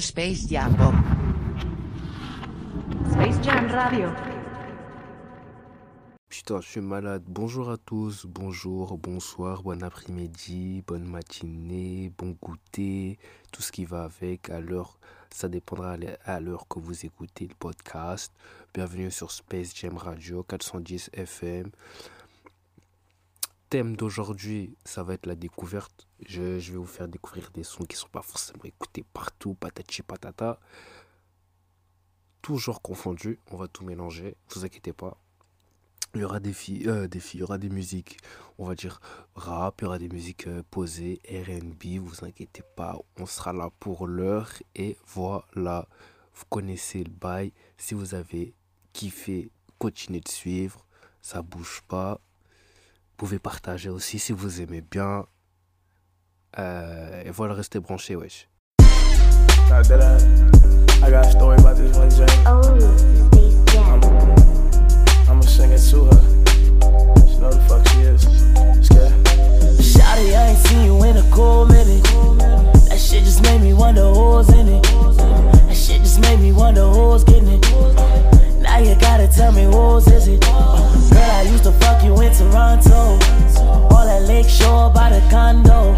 Space Jam. Space Jam Radio. Putain, je suis malade. Bonjour à tous, bonjour, bonsoir, bon après-midi, bonne matinée, bon goûter, tout ce qui va avec à. Ça dépendra à l'heure que vous écoutez le podcast. Bienvenue sur Space Jam Radio 410 FM. Thème d'aujourd'hui, ça va être la découverte. Je, vais vous faire découvrir des sons qui ne sont pas forcément écoutés partout, patati patata. Toujours confondus, on va tout mélanger, vous inquiétez pas. Il y aura des filles, euh, des filles, il y aura des musiques, on va dire rap, il y aura des musiques euh, posées, RB, vous inquiétez pas, on sera là pour l'heure et voilà, vous connaissez le bail. Si vous avez kiffé, continuez de suivre, ça bouge pas. Pouvez partager aussi si vous aimez bien. Euh, et voilà, restez branchés, wesh. I'ma sing. Shawty, I ain't seen you in a cool minute. That shit just made me wonder who's in it. That shit just made me wonder who's getting it. You gotta tell me whose is it. Uh, girl, I used to fuck you in Toronto. All that lake shore by the condo.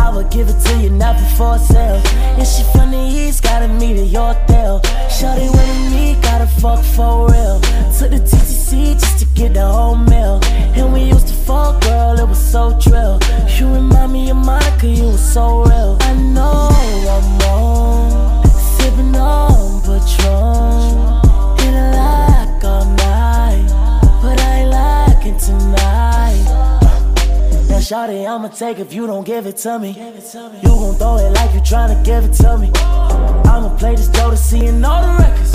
I would give it to you, not before sale. And she from the east, gotta meet at your tail. Shawty with me, gotta fuck for real. Took the TTC just to get the whole meal. And we used to fuck, girl, it was so trill. You remind me of Monica, you was so real. I know I'm wrong, sipping on Patron. Tonight. Now, Shawty, I'ma take if you don't give it to me. You gon' throw it like you tryna give it to me. I'ma play this Jodeci and all the records.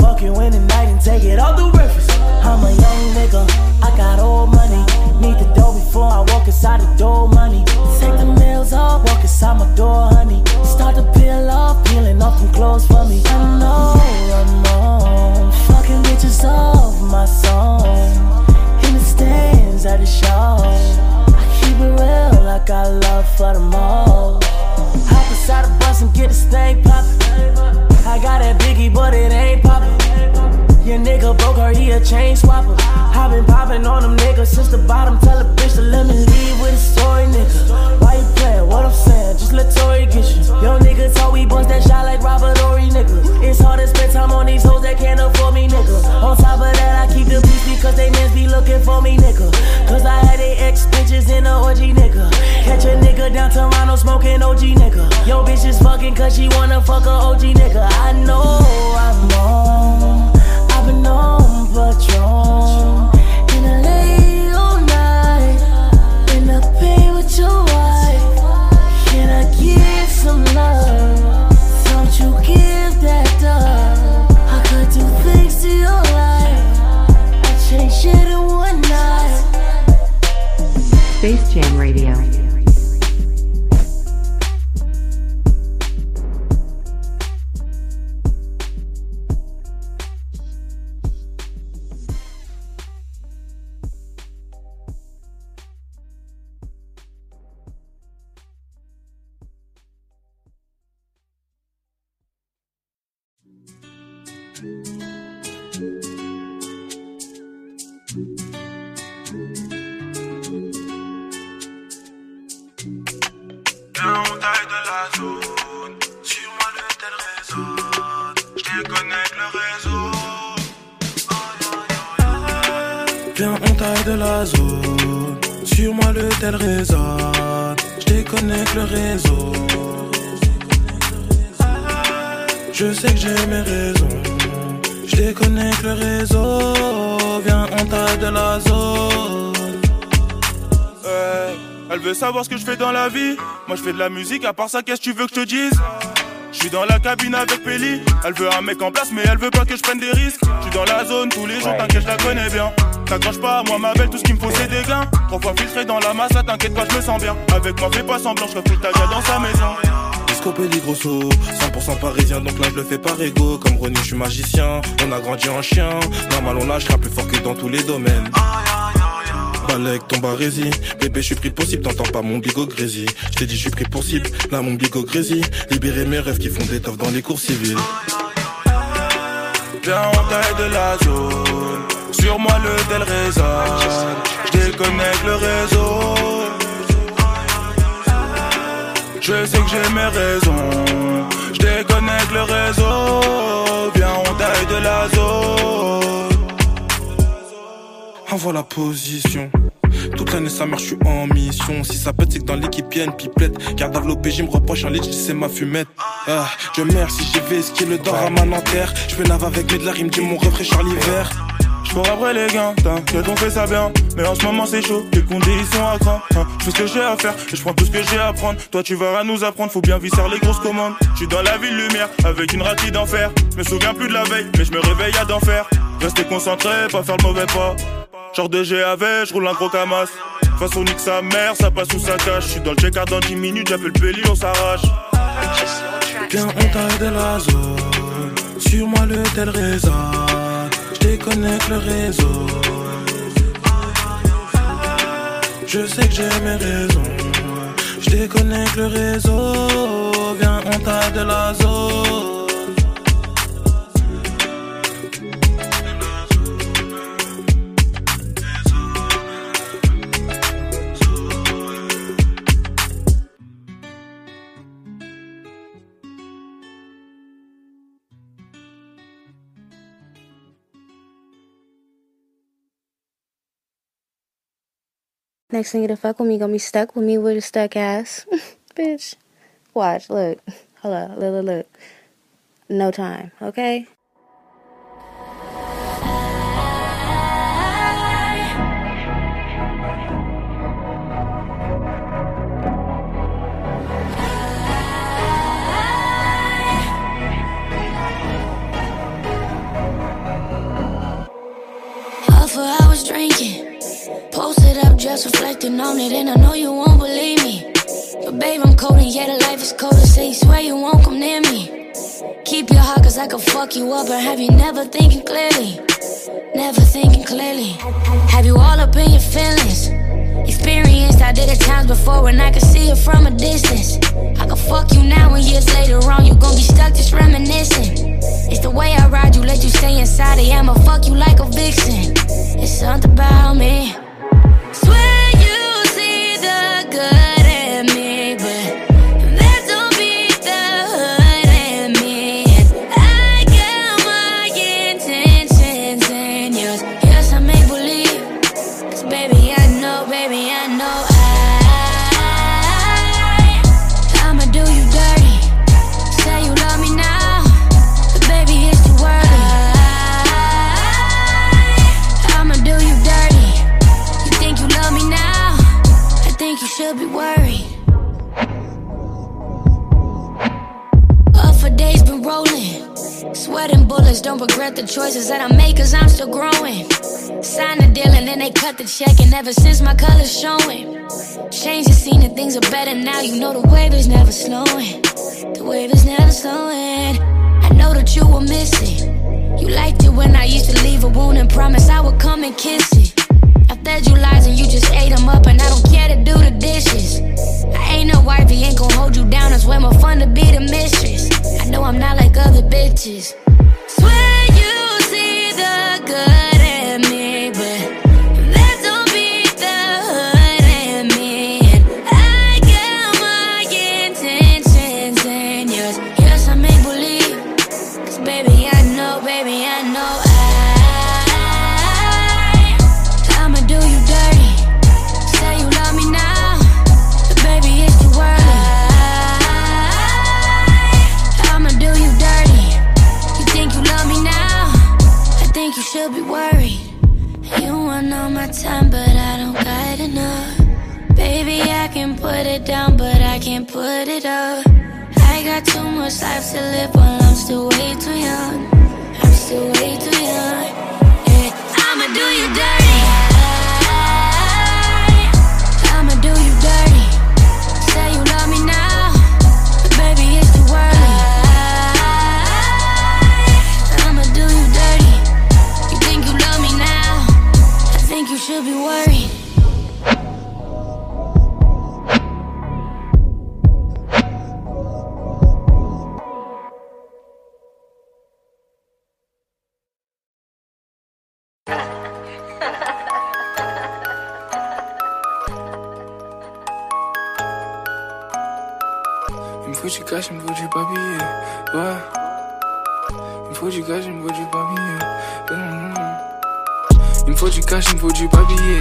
Fuck you in the night and take it all through breakfast. I'm a young nigga, I got old money. Need the dough before I walk inside the door, money. Take the nails off, walk inside my door, honey. Start to peel off, peeling off some clothes for me. I know I'm on, fucking bitches off my song. In the stands at the show. I keep it real, I got love for them all. Hop inside the bus and get this thing poppin'. I got that biggie, but it ain't poppin'. Your nigga broke her, he a chain swapper. I been poppin' on them niggas since the bottom. Tell a bitch to let me leave with a story, nigga. Fuck a OG, la musique, à part ça, qu'est-ce que tu veux que je te dise? Je suis dans la cabine avec Pelli. Elle veut un mec en place, mais elle veut pas que je prenne des risques. Je suis dans la zone tous les jours, t'inquiète, je la connais bien. T'accroche pas à moi, ma belle, tout ce qu'il me faut c'est des gains. Trois fois filtré dans la masse, là t'inquiète pas, je me sens bien. Avec moi, fais pas semblant, je refuse ta gueule dans sa maison. Disco Pelli grosso, 100% parisien donc là je le fais par ego Comme René je suis magicien, on a grandi en chien Normal on lâchera plus fort que dans tous les domaines Balek, ton barésie. Bébé, je suis pris pour cible, t'entends pas mon bigot grésy. Je t'ai dit, je suis pris pour cible, là mon bigot grésy. Libérer mes rêves qui font des toffes dans les cours civils. Viens, on taille de la zone. Sur moi, le tel résonne. Je déconnecte le réseau. Je sais que j'ai mes raisons. Je déconnecte le réseau. Viens, on taille de la zone. Envoie la position. Toute l'année sa mère je suis en mission. Si ça pète c'est que dans l'équipe y'a une pipelette Garde à l'OPJ me reproche en lit c'est ma fumette. Ah, Je meurs si j'y vais qui le dort à ma nanterre Je fais nave avec de la rime dit mon rafraîchir l'hiver. Je cours après les gains, t'inquiète on fait ça bien. Mais en ce moment c'est chaud, les conditions à cran hein. Je fais ce que j'ai à faire et je prends tout ce que j'ai à apprendre Toi tu vas à nous apprendre, faut bien visser les grosses commandes. Je suis dans la ville lumière, avec une ratille d'enfer. Je me souviens plus de la veille, mais je me réveille à d'enfer. Rester concentré, pas faire le mauvais pas Genre de GAV, je roule un gros camas. Façon nique sa mère, ça passe sous sa cache. Je suis dans le check dans 10 minutes, j'appelle Pelli, on s'arrache. Viens, on de la zone. Sur moi, le tel résonne. Je déconnecte le réseau. Je sais que j'ai mes raisons. Je déconnecte le réseau. Viens, on de la zone. Next nigga to fuck with me gonna be stuck with me with a stuck ass. Bitch. Watch, look. Up, look, look, look. No time, okay? Hours drinking. Posted up, just reflecting on it, and I know you won't believe me. But babe, I'm cold, and yeah, the life is cold. To say you swear you won't come near me. Keep your heart, cause I can fuck you up, and have you never thinking clearly. Never thinking clearly. Have you all up in your feelings? Experienced, I did it times before and I could see it from a distance. I can fuck you now, and years later on, you gon' be stuck just reminiscing. It's the way I ride you, let you stay inside it. I'ma fuck you like a vixen. It's something about me. Swear you see the good Don't regret the choices that I make, cause I'm still growing. Sign the deal and then they cut the check, and ever since my color's showing. Change the scene and things are better now. You know the wave is never slowing. The wave is never slowing. I know that you were missing. You liked it when I used to leave a wound and promise I would come and kiss it. I fed you lies and you just ate them up, and I don't care to do the dishes. I ain't no wifey, ain't gon' hold you down. It's way more fun to be the mistress. I know I'm not like other bitches. Good much life to live while I'm still way too young. I'm still way too young. Yeah, I'ma do you dirty. I'ma do you dirty. Say you love me now, baby it's too early. I'ma do you dirty. You think you love me now? I think you should be worried. Cash, il me faut du papier.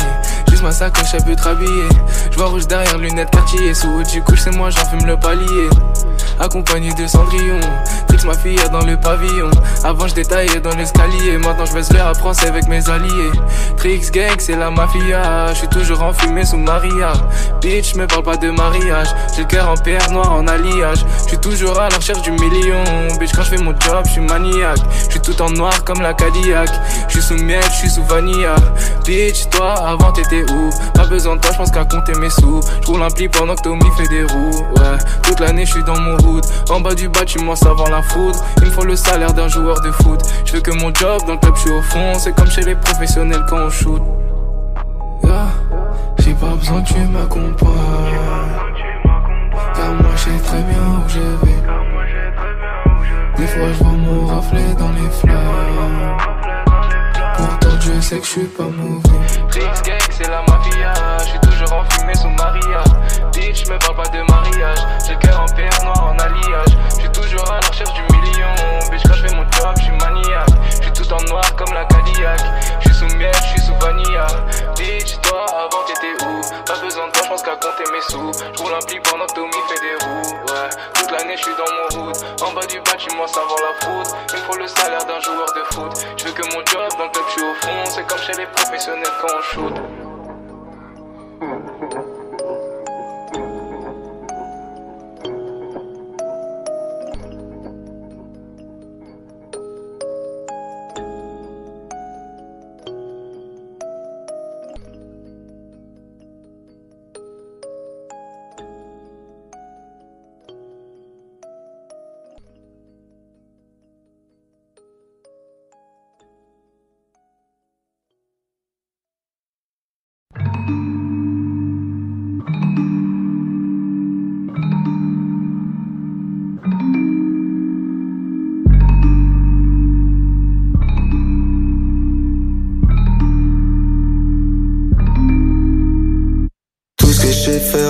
Juste ma sacoche, elle peut te rhabiller. Je vois rouge derrière, lunettes quartier. Sous du couche, c'est moi, j'en fume le palier accompagné de Cendrillon. Ma fille dans le pavillon. Avant je détaillais dans l'escalier, maintenant je baisse à France avec mes alliés. Trix gang, c'est la mafia. Je suis toujours enfumé sous Maria. Bitch, me parle pas de mariage. J'ai le cœur en pierre noire en alliage. Je suis toujours à la recherche du million. Bitch, quand je fais mon job, je suis maniaque. Je suis tout en noir comme la Cadillac. Je suis sous miel, je suis sous vanilla. Bitch, toi avant t'étais où? Pas besoin de toi, je pense qu'à compter mes sous. Je roule un pli pendant que Tommy fait des roues. Ouais, toute l'année je suis dans mon route. En bas du bâtiment, ça vend la Il me faut le salaire d'un joueur de foot. Je veux que mon job dans le club, je suis au fond. C'est comme chez les professionnels quand on shoot. J'ai pas besoin tu m'accompagnes. Car moi, je sais très bien où je vais. Des fois, je vois mon reflet dans les flammes. Pourtant, je sais que je suis pas mauvais. Gang, c'est la mafia. Je suis toujours enfumé sous Maria. Bitch, me parle pas de mariage. J'ai cœur en pierre noire en alliage. Je suis toujours à la recherche du million. Bitch, quand je fais mon job, je suis maniaque. Je suis tout en noir comme la Cadillac. Je suis sous miel, je suis sous vanilla. Bitch, toi, avant t'étais où? Pas besoin de toi, je pense qu'à compter mes sous. Je roule un pli pendant que Tommy fait des roues. Ouais, toute l'année, je suis dans mon route. En bas du bâtiment, ça vend la foudre. Il me faut le salaire d'un joueur de foot. Je veux que mon job dans le club, je suis au fond. C'est comme chez les professionnels quand on shoot.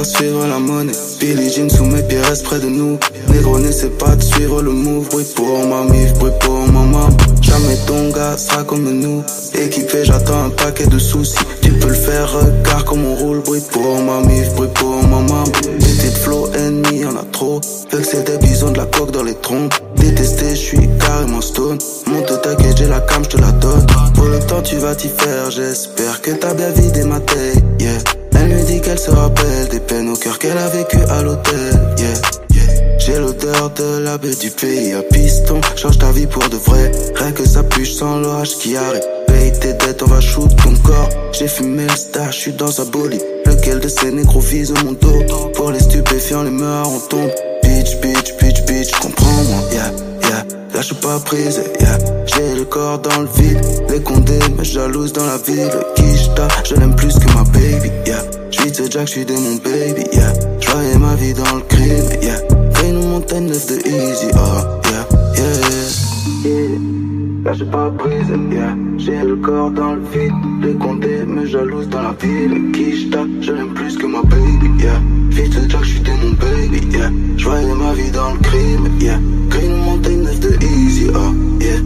Suivre la monnaie. Billy Jean sous mes pieds reste près de nous. Négro n'essaie pas de suivre le move. Bruit pour ma mif, bruit pour ma maman. Jamais ton gars sera comme nous. Équipé, j'attends un paquet de soucis. Tu peux le faire, regarde comme on roule. Bruit pour ma mif, bruit pour ma maman. De flow ennemi, y'en a trop. c'est des bisons de la coque dans les trompes. Détesté, je suis carrément stone. Monte t'inquiète, j'ai la cam, je te la donne. Pour le temps, tu vas t'y faire. J'espère que t'as bien vidé ma tête. Yeah. Elle me dit qu'elle se rappelle des peines au cœur qu'elle a vécu à l'hôtel. Yeah. J'ai l'odeur de la baie du pays à piston. Change ta vie pour de vrai. Rien que ça puche sans l'orage qui arrive. Paye tes dettes, on va shoot ton corps. J'ai fumé le star, j'suis dans sa bolide. Lequel de ces négros vise mon dos? Pour les stupéfiants, les meurs, on tombe. Bitch, bitch, bitch, bitch, comprends-moi. Yeah, yeah. Lâche pas prise, yeah. J'ai le corps dans le vide. Les condés me jalouse dans la ville. Kishta, je l'aime plus que ma baby, yeah. J'suis de Jack, j'suis de mon baby, yeah. J'voyais ma vie dans le crime, yeah. Fais une montagne de easy, oh, yeah, yeah. yeah. Lâche pas prise, yeah. J'ai le corps dans le vide. Les condés me jalouse dans la ville. Kishta, je l'aime plus que ma baby, yeah. Fils de Jack, j'suis de mon baby, yeah. J'voyais ma vie dans le crime, yeah. Une montagne de easy, oh, yeah,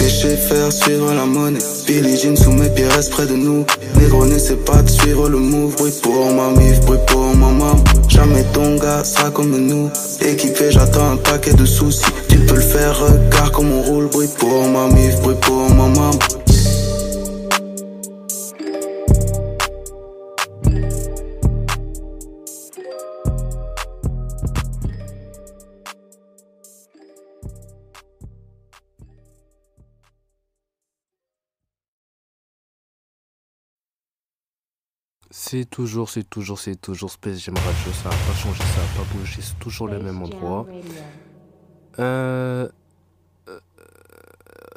que je sais faire, suivre la monnaie. Billy Jean sous mes pieds reste près de nous. Négro n'essaie pas de suivre le move. Bruit pour ma mif, bruit pour ma maman. Jamais ton gars sera comme nous. Équipé, j'attends un paquet de soucis. Tu peux le faire, regarde comme on roule. Bruit pour ma mif, bruit pour ma maman. C'est toujours, c'est toujours, c'est toujours Space Jam Radio. Ça n'a pas changé, ça pas bougé. C'est toujours le même endroit. Euh, euh,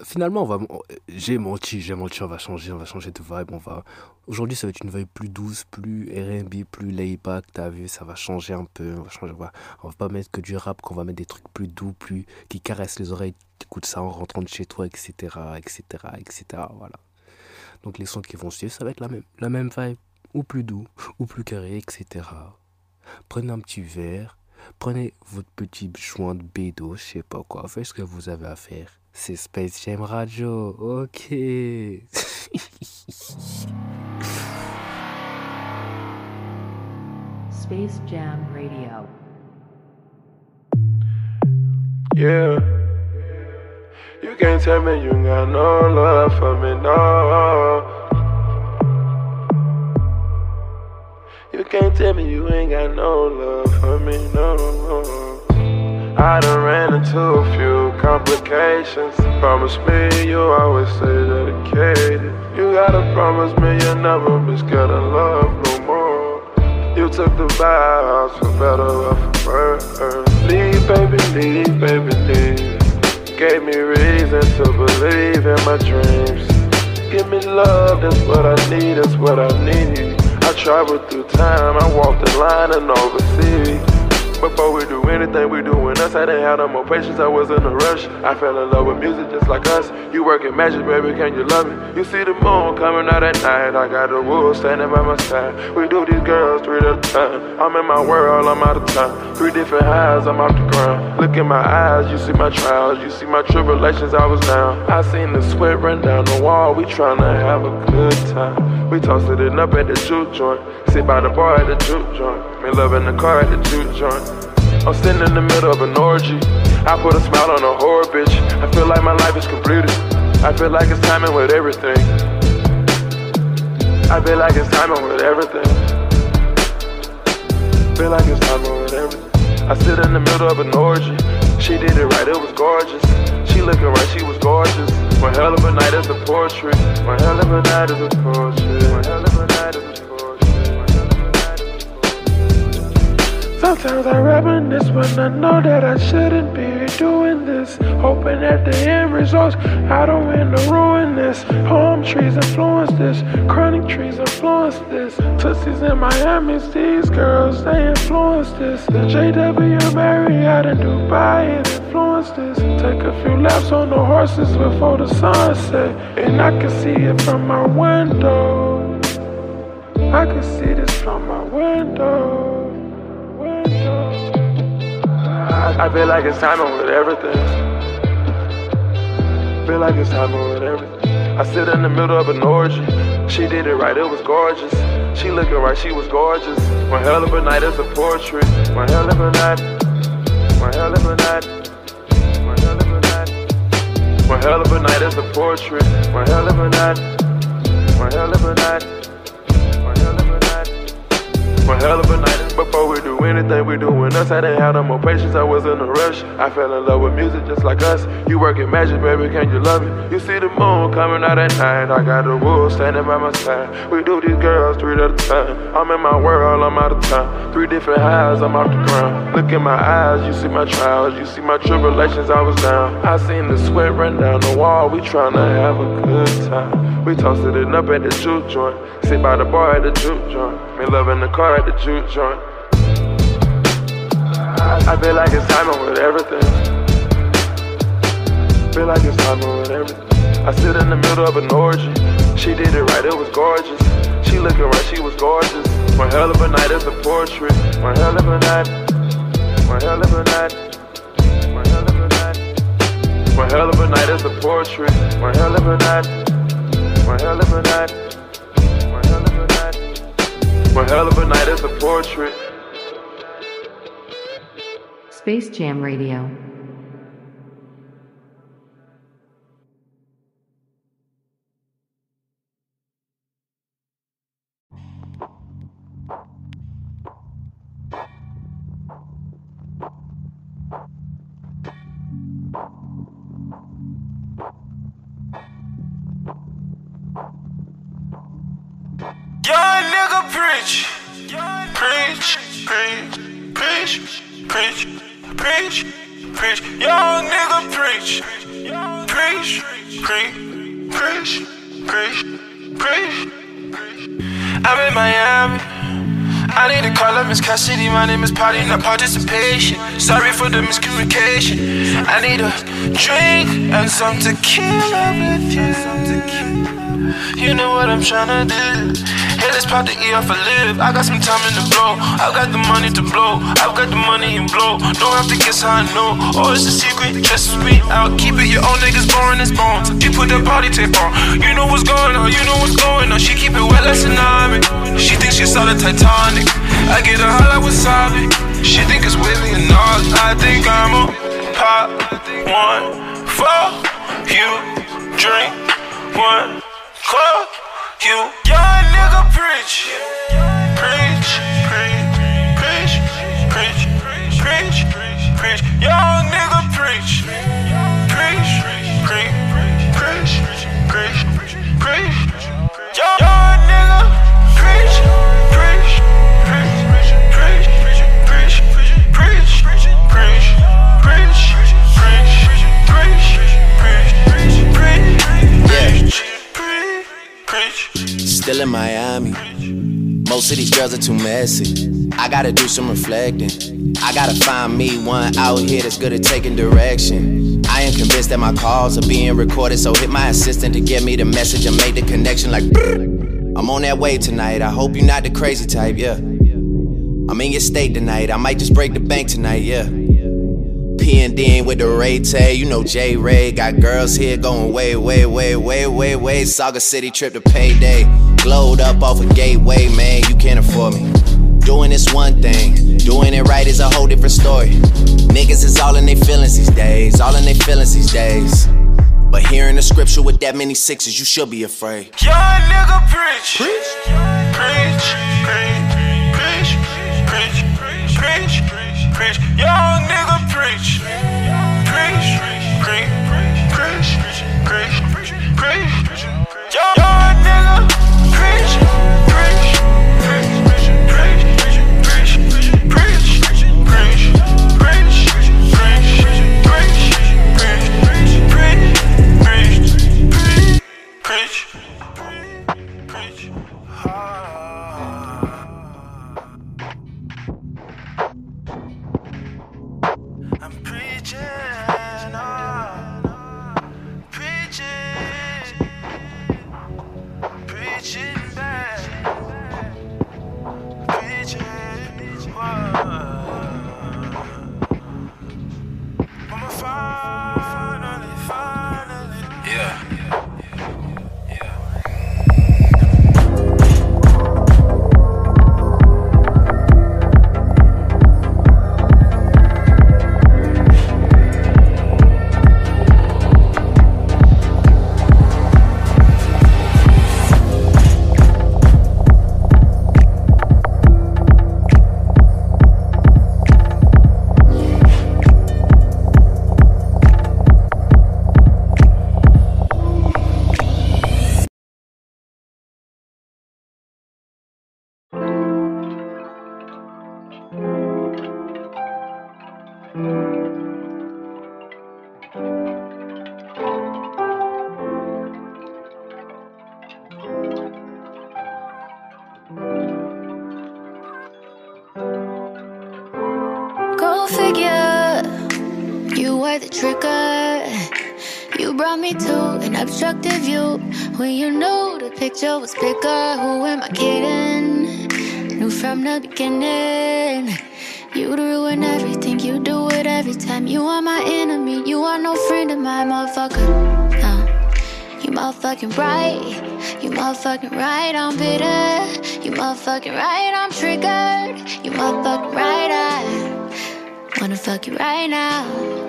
finalement, on va, j'ai menti, j'ai menti. On va changer, on va changer de vibe. On va. Aujourd'hui, ça va être une vibe plus douce, plus R&B, plus layback. T'as vu, ça va changer un peu. On va pas mettre que du rap, qu'on va mettre des trucs plus doux, plus qui caressent les oreilles. T'écoutes ça en rentrant de chez toi, etc., etc., etc. Voilà. Donc les sons qui vont suivre, ça va être la même, la même vibe, ou plus doux, ou plus carré, etc. Prenez un petit verre, prenez votre petit joint de bédo, je sais pas quoi, faites ce que vous avez à faire. C'est Space Jam Radio, ok. Space Jam Radio. Yeah. You can't tell me you got no love for me, no. You can't tell me you ain't got no love for me, no. I done ran into a few complications. Promise me you always stay dedicated. You gotta promise me you'll never be scared of love no more. You took the vows for better or for worse. Leave, baby, leave, baby, leave. Gave me reason to believe in my dreams. Give me love, that's what I need, that's what I need. I traveled through time, I walked the line and overseas. Before we do anything, we doing us. I didn't have no more patience, I was in a rush. I fell in love with music just like us. You working magic, baby, can you love it? You see the moon coming out at night. I got the wolves standing by my side. We do these girls three at a time. I'm in my world, I'm out of time. Three different highs, I'm off the ground. Look in my eyes, you see my trials, you see my tribulations, I was down. I seen the sweat run down the wall, we tryna have a good time. We tossed it up at the juke joint. Sit by the bar at the juke joint. Me loving the car at the juke joint. I'm sitting in the middle of an orgy. I put a smile on a whore bitch. I feel like my life is completed. I feel like it's timing with everything. I feel like it's timing with everything. Feel like it's timing with everything. I sit in the middle of an orgy. She did it right, it was gorgeous. She looking right, she was gorgeous. One hell of a night is a portrait. One hell of a night is a portrait. One hell of a night is a Sometimes I reminisce when I know that I shouldn't be doing this. Hoping that the end results, I don't want to ruin this. Palm trees influence this, chronic trees influence this. Tussies in Miami, these girls, they influence this. The JW Marriott in Dubai, it influenced this. Take a few laps on the horses before the sunset, and I can see it from my window. I can see this from my window. I, feel like it's timing with everything. I feel like it's timing with everything. I sit in the middle of an orgy. She did it right, it was gorgeous. She looking right, she was gorgeous. One hell of a night is a portrait. One hell of a night. One hell of a night. One hell of a night. One hell of a night is a portrait. One hell of a night. One hell of a night. One hell of a night. Before we do anything, we doing us. I didn't have no more patience, I was in a rush. I fell in love with music just like us. You working magic, baby, can you love it? You see the moon coming out at night. I got the wolves standing by my side. We do these girls three at a time. I'm in my world, I'm out of time. Three different highs, I'm off the ground. Look in my eyes, you see my trials, you see my tribulations, I was down. I seen the sweat run down the wall. We tryna have a good time. We tossed it up at the juke joint. Sit by the bar at the juke joint. Me loving the car at the juke joint. I, feel like it's timing with everything. Feel like it's timing with everything. I sit in the middle of an orgy. She did it right, it was gorgeous. She looking right, she was gorgeous. One hell of a night is a portrait. One hell of a night. One hell of a night. One hell of a night. One hell of a night is a portrait. One hell of a night. One hell of a night. One hell of a night is a portrait. Space Jam Radio. Young nigga preach, preach, preach, preach, preach, preach, preach. Young nigga preach, preach, preach, preach, preach, preach. I'm in Miami. I need to call up Miss Cassidy. My name is Party, not participation. Sorry for the miscommunication. I need a drink and some tequila with you. You know what I'm tryna do. Hey, let's pop the E off a lip. I got some time in the blow. I got the money to blow. I've got the money in blow. Don't have to guess how I know. Oh, it's a secret. Trust me, I'll keep it. Your own niggas boring as bones. You put that party tape on. You know what's going on. You know what's going on. She keep it wet like tsunami. She thinks she's solid Titanic. I get a hot like wasabi. She think it's with me and all. I think I'm a pop one for you. Drink one club. You young nigga preach, preach, preach, preach, preach, preach, preach. Young nigga preach, preach, preach, preach, preach, preach. Young nigga Still in Miami. Most of these girls are too messy. I gotta do some reflecting. I gotta find me one out here that's good at taking direction. I am convinced that my calls are being recorded, so hit my assistant to get me the message and make the connection like. I'm on that way tonight. I hope you're not the crazy type, yeah. I'm in your state tonight. I might just break the bank tonight, yeah. P and D with the Ray Tay, you know J Ray. Got girls here going way, way, way, way, way, way. Saga City trip to payday. Glowed up off a gateway, man. You can't afford me. Doing this one thing, doing it right is a whole different story. Niggas is all in their feelings these days, all in their feelings these days. But hearing the scripture with that many sixes, you should be afraid. Young nigga preach. Preach. Preach. Preach. Preach. Preach. Preach. Preach. Young nigga preach. Preach. When you know the picture was bigger. Who am I kidding? Knew from the beginning. You'd ruin everything, you do it every time. You are my enemy, you are no friend of mine, motherfucker. Uh, you motherfucking right, you motherfucking right, I'm bitter. You motherfucking right, I'm triggered. You motherfucking right, I. Wanna fuck you right now.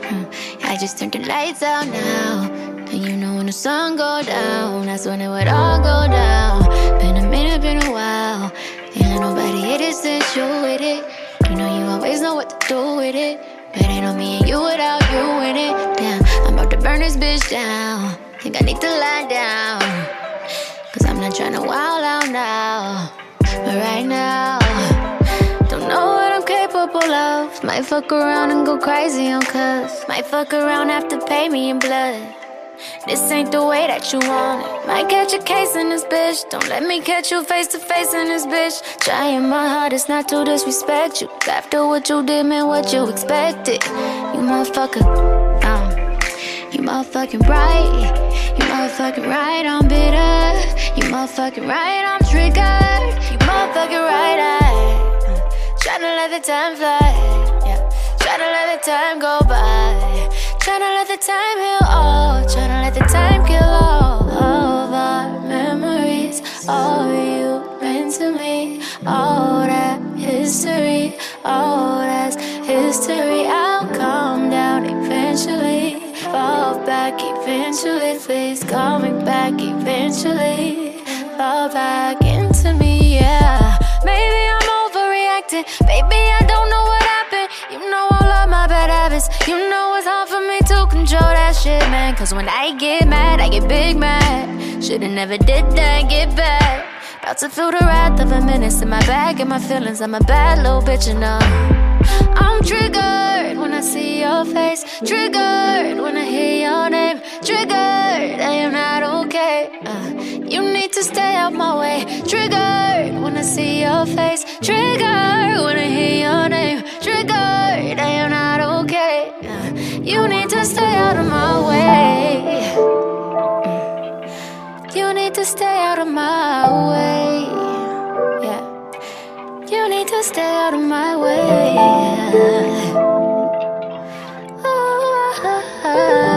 Hmm. I just turned the lights out now. And you know when the sun go down, that's when it would all go down. Been a minute, been a while. Ain't nobody hit it since you with it. You know you always know what to do with it. But ain't on me and you without you in it. Damn, I'm about to burn this bitch down. Think I need to lie down. Cause I'm not trying to wild out now. But right now, don't know what I'm capable of. Might fuck around and go crazy on cuz. Might fuck around, have to pay me in blood. This ain't the way that you want it. Might catch a case in this bitch. Don't let me catch you face to face in this bitch. Trying my hardest not to disrespect you. After what you did, man, what you expected. You motherfucker. Um, you motherfucking right. You motherfucking right, I'm bitter. You motherfucking right, I'm triggered. You motherfucking right, I tryna let the time fly. Yeah, tryna let the time go by. Tryna let the time heal oh, all. Tryna let the time kill all of our memories. All you meant to me. All that history. All that's history. I'll calm down eventually. Fall back eventually. Please call me back eventually. Fall back into me, yeah. Maybe I'm overreacting. Baby, I don't know what happened. You know all of my bad habits. You know it's hard shit, man. Cause when I get mad, I get big mad. Should've never did that, get back. About to feel the wrath of a menace in my bag and my feelings. I'm a bad little bitch, and uh, I'm triggered when I see your face. Triggered when I hear your name. Triggered, I am not okay. Uh, you need to stay out my way. Triggered when I see your face. Triggered when I hear your name. Triggered, I am not okay. You need to stay out of my way. You need to stay out of my way. Yeah. You need to stay out of my way. Pour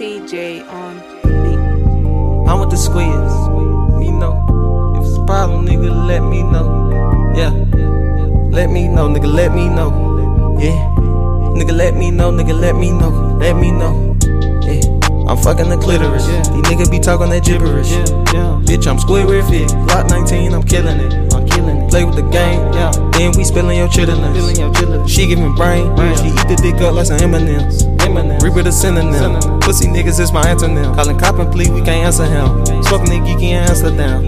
TJ on me. I'm with the squeeze, me know. If it's a problem, nigga, let me know. Yeah, let me know, nigga, let me know. Yeah, nigga, let me know, nigga, let me know, let me know. Yeah, I'm fucking the clitoris. Yeah. These niggas be talking that gibberish. Yeah, yeah. Bitch, I'm Squidward fit. Glock 19, I'm killing it. I'm killing it. Play with the game. Yeah. Then we spilling your chitlins. She giving brain. brain. She eat the dick up like some M&M's. Reaper the synonym. Pussy niggas is my antonym. Calling cop and plea, we can't answer him. Smoking the geeky in Amsterdam.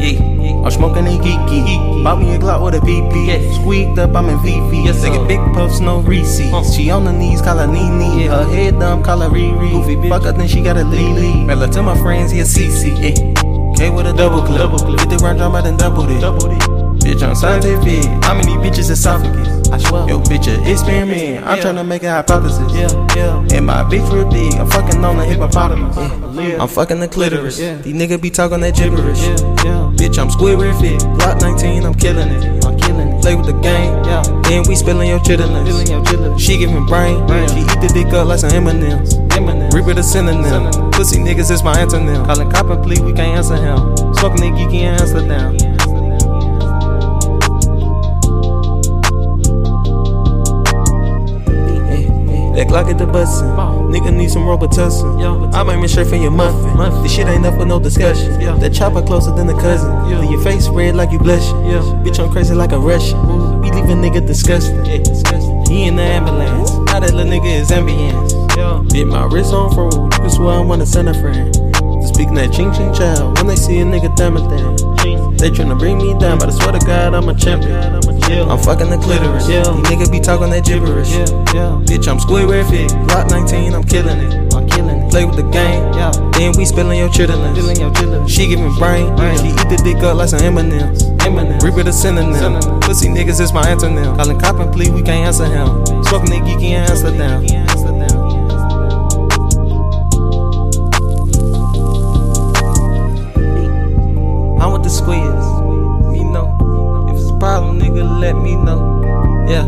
Yeah, I'm smoking a geeky. Bought me a Glock with a PP. Squeaked up, I'm in VV. Yes, Nigga, big puffs, no receipts. She on the knees, call her Nene. Her head dumb, call her Riri. Goofy bitch, fuck her, then she got a Lily. Rella to my friends, yeah, CC. Yeah. K with a double clip. Get the round drum, I done Double it. Bitch, I'm scientific. How many bitches esophagus? I swear. Yo, bitch, a experiment. I'm tryna make a hypothesis. Yeah, yeah. And my big for big. I'm fucking on the hippopotamus. Yeah. I'm fucking the clitoris. These niggas be talking that gibberish. Bitch, I'm Squidward fit. Glock 19, I'm killing it. I'm killing it. Play with the game. Then we spilling your chitlins. She giving brain. She eat the dick up like some M&M's. Reaper the synonym. Pussy niggas is my antonym. Calling cop and plea, we can't answer him. Smoking the geeky in Amsterdam. That Glock at the bussin'. Nigga need some Robitussin. I might make straight for your muffin. This shit ain't up for no discussion. That chopper closer than a cousin. Leave your face red like you blushing. Bitch, I'm crazy like a Russian. We leave a nigga disgusting. He in the ambulance. Now that little nigga is ambience. Did my wrist on froze. You can swear I want to send a friend. To speaking that ching ching child. When they see a nigga diamond thing. They tryna bring me down, but I swear to God I'm a champion. I'm fucking the clitoris. These niggas be talking that gibberish. Bitch, I'm Squidward fit. Glock 19, I'm killing it. I'm killing it. Play with the game. Yeah. Then we spilling your chitlins. She giving brain. She eat the dick up like some M&M's. Reaper the synonym. Pussy niggas is my antonym. Calling cop and plea, we can't answer him. Smoking the geeky in Amsterdam. Let me know. Yeah.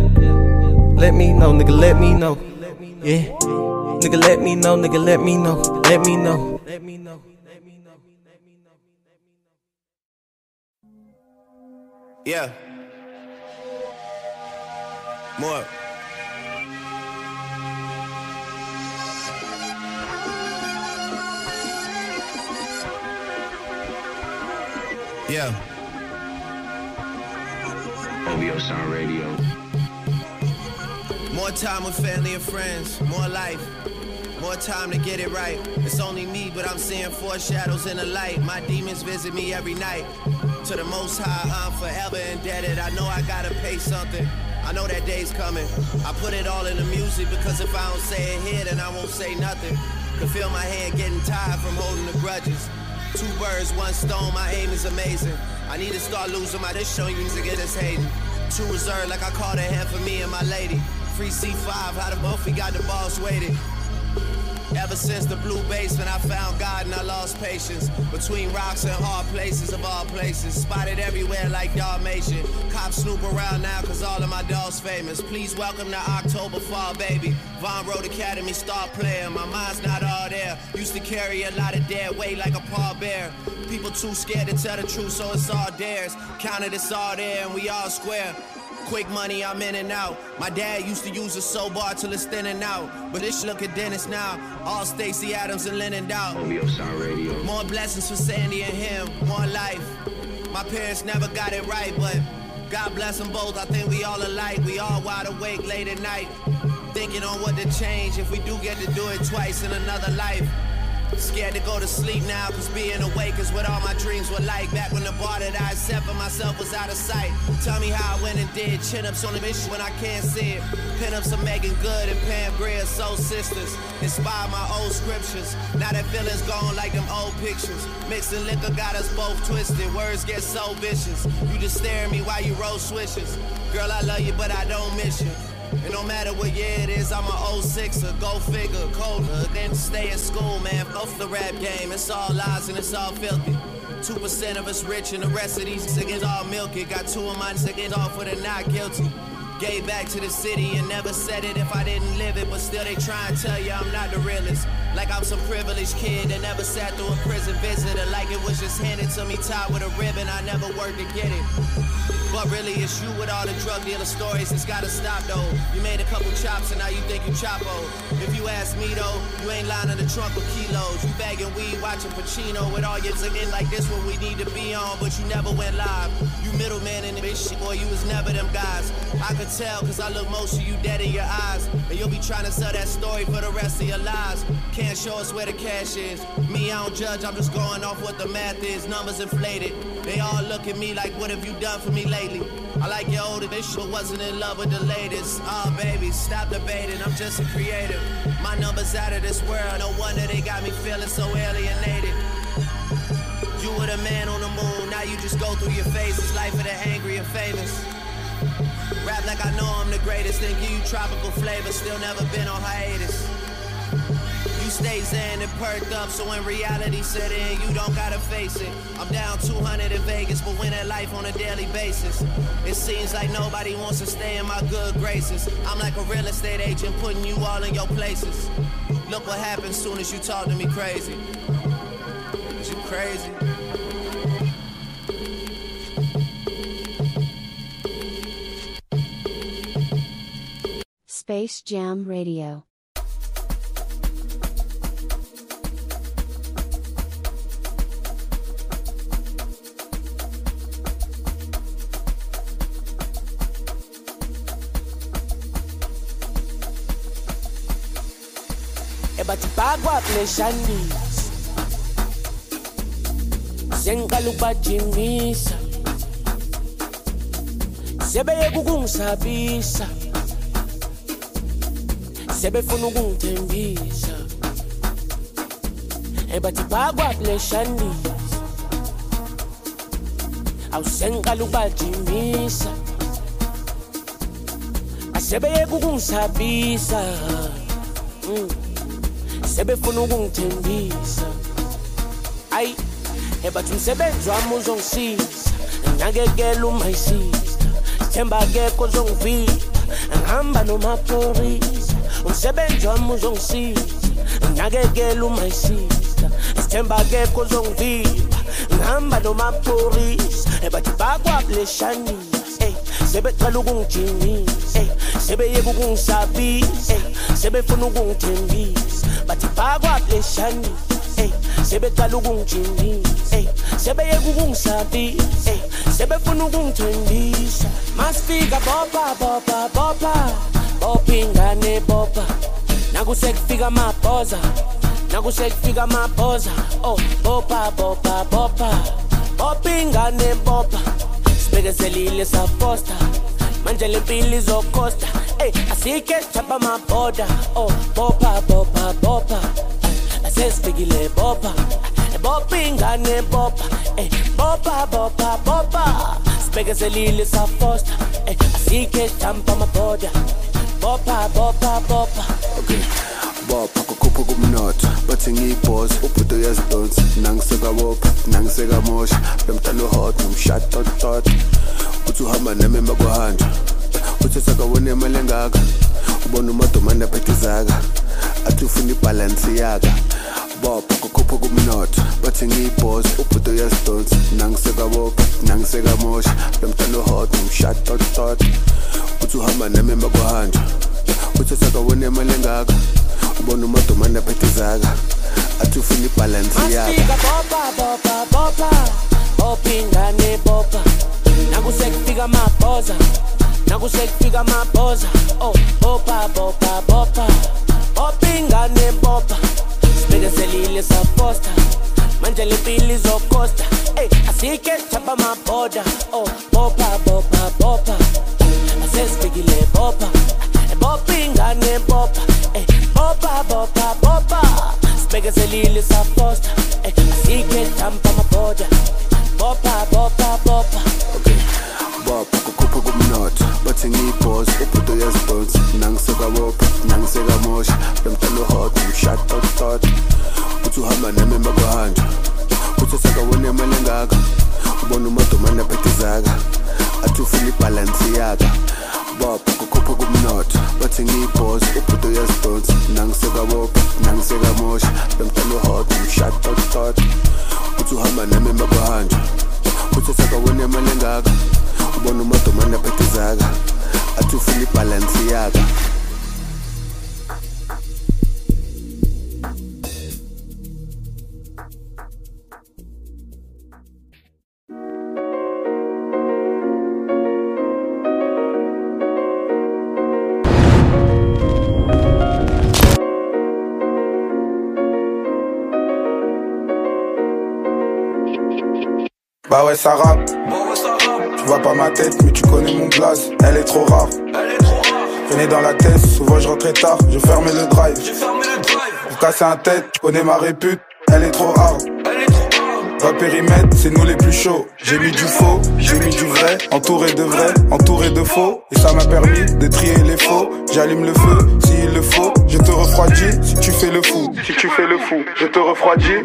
Let me know, nigga, let me know. Yeah. Nigga, let me know, nigga, let me know. Let me know. Let me know. Yeah. More. Yeah. OVO Sound Radio. More time with family and friends, more life, more time to get it right. It's only me, but I'm seeing four shadows in the light. My demons visit me every night. To the most high, I'm forever indebted. I know I gotta pay something. I know that day's coming. I put it all in the music because if I don't say it here, then I won't say nothing. Can feel my hand getting tired from holding the grudges. Two birds, one stone, my aim is amazing. I need to start losing my this showing you to get us hating. Two reserve, like I called a hand for me and my lady. Free C5, how the both we got the balls waited. Ever since the blue basement, I found God and I lost patience. Between rocks and hard places of all places. Spotted everywhere like Dalmatian. Cops snoop around now cause all of my dogs famous. Please welcome to October Fall, baby. Von Road Academy, start playing. My mind's not all there. Used to carry a lot of dead weight like a paw bear. People too scared to tell the truth, so it's all theirs. Counted, it's all there, and we all square. Quick money, I'm in and out. My dad used to use a soul bar till it's thinning out. But this look at Dennis now. All Stacy Adams and Lennon Dow. More blessings for Sandi and him. More life. My parents never got it right, but God bless them both. I think we all alike. We all wide awake late at night. Thinking on what to change if we do get to do it twice in another life. Scared to go to sleep now, cause being awake is what all my dreams were like. Back when the bar that I set for myself was out of sight. Tell me how I went and did chin ups on the mission when I can't see it. Pin ups of Meagan Good and Pam Grier, soul sisters. Inspire my old scriptures. Now that feeling's gone like them old pictures. Mixing liquor got us both twisted. Words get so vicious. You just stare at me while you roll switches. Girl, I love you, but I don't miss you. And no matter what year it is, I'm a 06er, go figure, colder. Then stay in school, man. Off the rap game, it's all lies and it's all filthy. Two percent of us rich, and the rest of these niggas all milky. Got two of my niggas off with a not guilty. Gave back to the city and never said it if I didn't live it, but still they try and tell you I'm not the realest. Like I'm some privileged kid that never sat through a prison visitor, like it was just handed to me tied with a ribbon. I never worked to get it. But really, it's you with all the drug dealer stories. It's gotta stop though. You made a couple chops and now you think you Chapo. If you ask me though, you ain't lying in the trunk with kilos. You bagging weed, watching Pacino with all your again like this what we need to be on, but you never went live. You middleman in this shit, boy, you was never them guys. I could tell, cause I look most of you dead in your eyes. And you'll be trying to sell that story for the rest of your lives. Can't show us where the cash is. Me, I don't judge, I'm just going off what the math is. Numbers inflated. They all look at me like, what have you done for me lately? I like your older bitch, but wasn't in love with the latest. Oh, baby, stop debating, I'm just a creative. My numbers out of this world, no wonder they got me feeling so alienated. You were the man on the moon, now you just go through your phases. Life of the angry and famous. Rap like I know I'm the greatest, give you tropical flavor, still never been on hiatus. You stay zen and perked up, so when reality set in, you don't gotta face it. I'm down 200 in Vegas, but win at life on a daily basis. It seems like nobody wants to stay in my good graces. I'm like a real estate agent, putting you all in your places. Look what happens soon as you talk to me crazy. Is you crazy? Space Jam Radio. sebeyeka ukungisabisa sebefuna ukungithembisa ebatibhakwa pleshandis awusengiqala ukubajimisa asebeyeka ukungisabisa sebefuna ukungithembisa ayi ebathi umsebenzi wami uzongisiza ngakekela uma isista themba akekho ozongivila ngihamba nomaphorisa umsebenzi wami uzongisiza. Ngakekela uma isista sithemba akekho ozongivila ngihamba nomaphorisa ebathi bakwabuleshanisa sebeqala ukungijimisa. Sebeyeka ukungisabisa. Sebefuna ukungithembisa. Bathi bakwapleshani sebeqala ukungijimisa. Sebeyeka ukungisabisa. Sebefuna ukungithembisa. Masifika bopa bopa bopa Oh, bopha ingane bopa nakusekufika amabhoza nakusekufika amabhoza oh bopa bopa bopa bopha. Ingane bopa sibekezelile safosta. Manje le mpilo izokhosta ey asike sithapha amabhoda. Oh bopa bopa bopa asesifikile bopa bopa ingane bopa ey bopa bopa bopa sibekezelile safosta. Ey asike sithapha amabhoda bopa bopa bopa okay. Bopha kukhupha kumnotho bathi ngiyibhoza ubhudo uyazidonsa. Nangisekabopha nangisekamosha. Lomntana uhot nomshatotot uthi uhamba nami emva kwahanjwa uthi sakawona imali engaka. Ubona umadomane aphethe izaka. Athi ufuna ibhalansi yaka. baba kokhupha kumnotho bathi ngiyibhosi ubhuti uyasidonsa nangisekabopha nangisekamosha lo mntana uhot ngimshatotot uthi uhamba nami emakuhanjwa uthi sakawona imali engaka. Ubona umadumane aphethe izaka. Athi ufuna ibhalansi yakoingane nakusekufika mabhoza nakusekufika mabhoza oh bopha bopha bopha. Bopha ingane bopha. Nega selile sa posta. Manjale pili zo costa assim que chapa ma boda Oh, bopa, bopa, bopa Ases figile bopa Bopinga ne bopa Ey, eh, bopa, bopa, eh, bopa Spega selile sa posta. Assim que chapa ma boda Bopa, bopa, bopa kodwa bathi ngiyibhozi ebhudo yezidonsi nangisekabopha nangisekamosha lomntana uhoda umshatotot uthi uhamba nami emakuhanjwa uthi usakawona imali engaka ubona umadomane aphethezaka athi ufile ibhalansi yaka bopha kukhupha kumnotho. Bathi ngiyibhozi ebhudo yezidonsi nangisekabopha nangisekamosha lomntana uhoda umshatotot uthi uhamba nami emakuhanjwa uthi usakawona imali engaka bona umadomane aphethezaka athi ufuna ibhalansi yaka Bow esa rap. Tu vois pas ma tête, mais tu connais mon blaze. Elle est trop rare. Venez dans la tête, souvent je rentrais tard. Je fermais le drive. Pour casser un tête, tu connais ma répute. Elle est trop rare. Le périmètre, c'est nous les plus chauds. J'ai mis du faux, j'ai mis du vrai, entouré de vrai, entouré de faux. Et ça m'a permis de trier les faux. J'allume le feu s'il le faut. Je te refroidis si tu fais le fou. Si tu fais le fou, je te refroidis.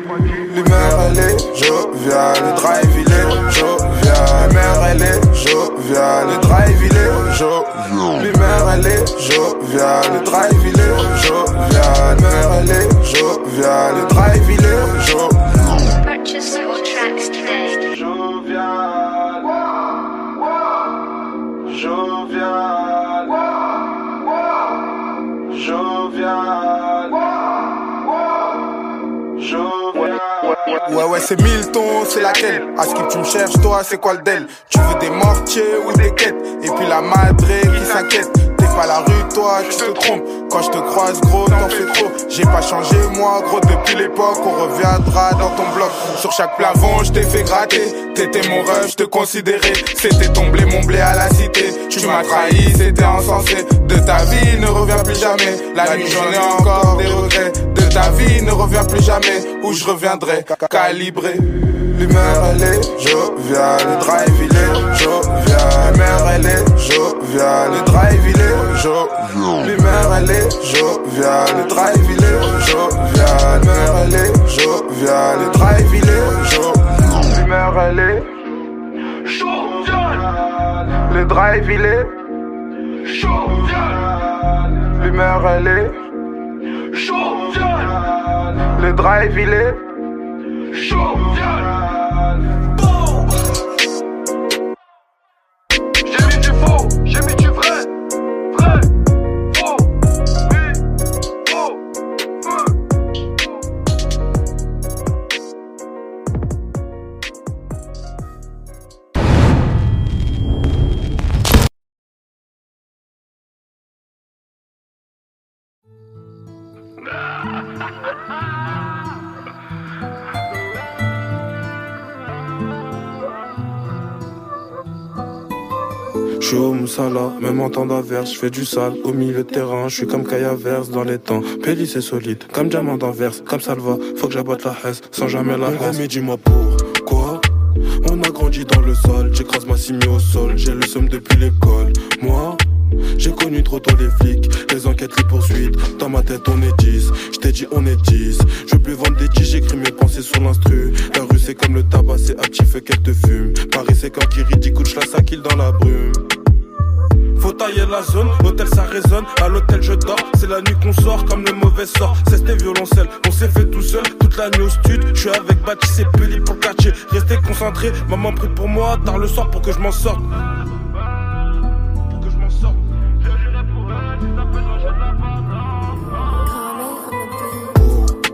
L'humeur elle est joviale, le drive il est jovial. L'humeur elle est joviale, le drive il est jovial. L'humeur elle est joviale, le drive il est jovial. L'humeur elle est joviale, le drive il est jovial. Jovial. Jovial. Ouais, ouais, c'est Milton, c'est laquelle À ce que tu me cherches, toi, c'est quoi le del? Tu veux des mortiers ou des quêtes? Et puis la madré qui s'inquiète pas la rue, toi, tu te trompes. Quand je te croise, gros, t'en fais trop. J'ai pas changé, moi, gros, depuis l'époque On reviendra dans ton bloc. Sur chaque plafond, je t'ai fait gratter. T'étais mon rêve, je te considérais. C'était ton blé, mon blé à la cité. Tu m'as trahi, c'était insensé. De ta vie, ne reviens plus jamais. La nuit, j'en ai encore des regrets. De ta vie, ne reviens plus jamais. Où je reviendrai, ca- calibré L'humeur elle est joviale, le drive il est jovial. L'humeur elle est joviale, le drive il est jovial. L'humeur elle est joviale, le drive il est jovial. L'humeur elle est joviale, le drive il est jovial. L'humeur elle est joviale. Le drive il est jovial. L'humeur elle est joviale. Le drive il est J'ai mis du faux, j'ai mis du Moussala, même en temps d'averse, je fais du sale au milieu de terrain, je suis comme Kaya Verse dans les temps. Pelli c'est solide, comme diamant d'envers, comme ça le va, faut que j'abotte la hesse, sans jamais la haine. Mais dis-moi pourquoi On a grandi dans le sol, j'écrase ma cimie au sol, j'ai le somme depuis l'école. Moi, j'ai connu trop tôt les flics, les enquêtes, les poursuites. Dans ma tête, on est 10. Je t'ai dit, on est 10. Je veux plus vendre des tiges, j'écris mes pensées sur l'instru. La rue, c'est comme le tabac, c'est actif et qu'elle te fume. Paris, c'est quand qui rit, couche la saquille dans la brume. Faut tailler la zone, hôtel ça résonne, à l'hôtel je dors, c'est la nuit qu'on sort comme le mauvais sort, c'est tes violoncelles, on s'est fait tout seul, toute la nuit au stud, je suis avec Baptiste c'est Pelli pour le catcher, restez concentrés, maman prie pour moi, tard le soir pour que je m'en sorte.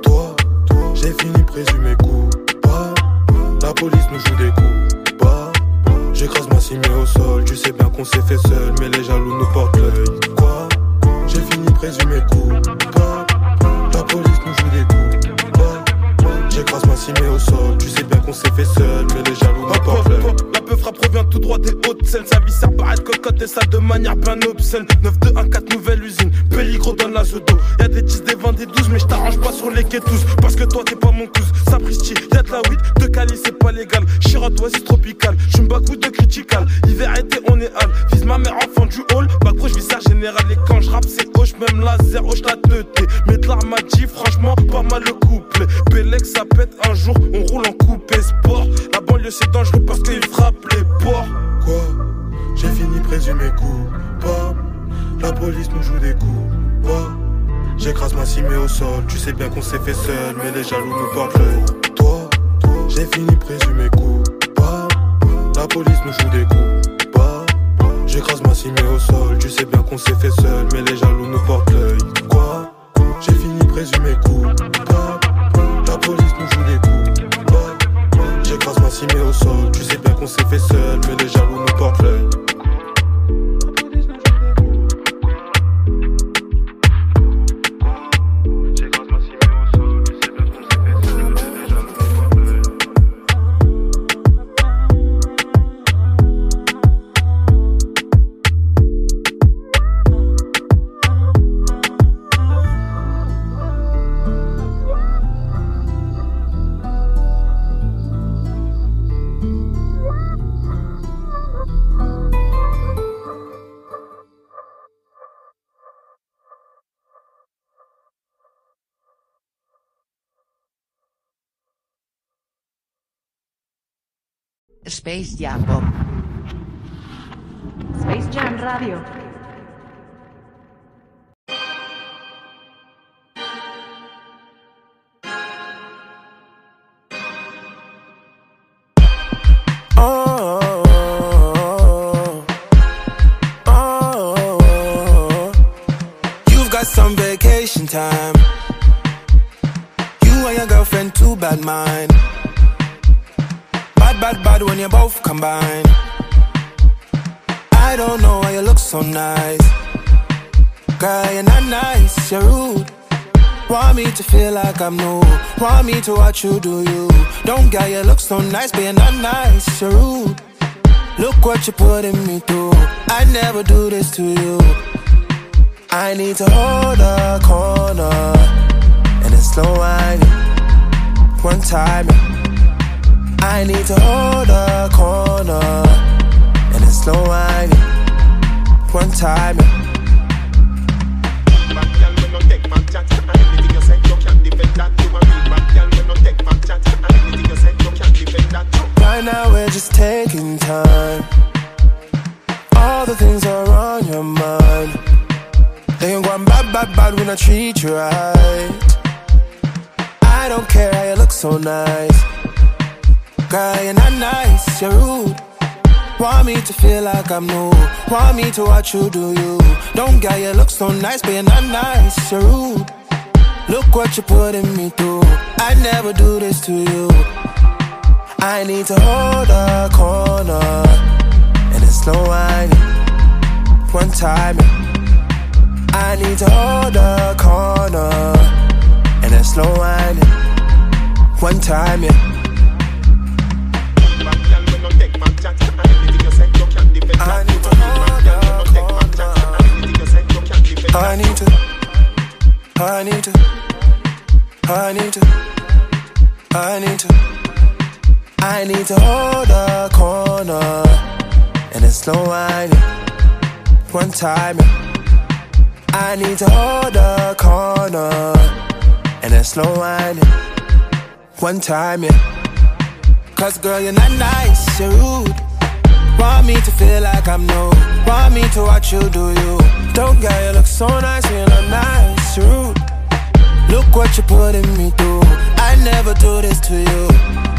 Toi, j'ai fini présumé coupable, la police nous joue des coups. J'écrase ma cimie au sol, tu sais bien qu'on s'est fait seul, mais les jaloux nous portent. Quoi? J'ai fini présumé coupable, la police nous joue des coups. J'écrase ma cimie au sol, tu sais bien qu'on s'est fait seul, mais les jaloux portent l'œil. La peu frappe provient tout droit des hautes scènes, sa vie sert pas à être cocotte et ça de manière bien obscène. 9 2 1 4 nouvelle usine, Pelligro donne la zodo. Y'a des 10, des 20, des 12, mais je t'arrange pas sur les quais tous. Parce que toi t'es pas mon cousin, Sapristi, y'a de la weed, de Cali c'est pas légal. Chirot, oasis tropical, j'suis beaucoup de critical. Hiver, été, on est hal. Vise ma mère, enfant du hall. Bac pro, j'vis ça général. Et quand j'rappe, c'est hoche, même laser, hoche la teuté. Mais de dit, franchement, pas mal le couplet. Bélec, ça un jour, on roule en coupé sport. La banlieue, c'est dangereux parce qu'il frappe les ports. Quoi? J'ai fini présumé coupable. La police nous joue des coups bas. J'écrase ma cimée au sol. Tu sais bien qu'on s'est fait seul, mais les jaloux nous portent l'œil. Toi, j'ai fini présumé coupable. La police nous joue des coups bas. J'écrase ma cimée au sol. Tu sais bien qu'on s'est fait seul, mais les jaloux nous portent l'œil. Quoi? J'ai fini présumé coupable. Police nous joue des coups. J'écrase ma cimée au sol. Tu sais bien qu'on s'est fait seul, mais les jaloux nous portent l'œil. Space Jam Pop. Space Jam Radio. Oh oh oh, oh, oh, oh. You've got some vacation time. You and your girlfriend, too bad mind. Combine. I don't know why you look so nice. Girl, you're not nice, you're rude. Want me to feel like I'm new. Want me to watch you do you. Don't get you look so nice, but you're not nice, you're rude. Look what you're putting me through. I never do this to you. I need to hold a corner and it's slow whining. One time, I need to hold a corner and it's slow whining. One time. Right now we're just taking time. All the things are on your mind. They ain't going bad, bad, bad when I treat you right. I don't care how you look so nice. Girl, you're not nice, you're rude. Want me to feel like I'm new. Want me to watch you do you. Don't get you look so nice, but you're not nice, you're rude. Look what you're putting me through. I never do this to you. I need to hold a corner and it's slow whining. One time, I need to hold a corner and it's slow whining. One time, yeah. I need to. I need to. I need to. I need to. I need to hold a corner and it's slow whining. One time, I need to hold a corner and it's slow whining. One time. Cause girl, you're not nice, you're rude. Want me to feel like I'm new. Want me to watch you do you. Don't get you look so nice, you're not nice, rude. Look what you're putting me through. I never do this to you.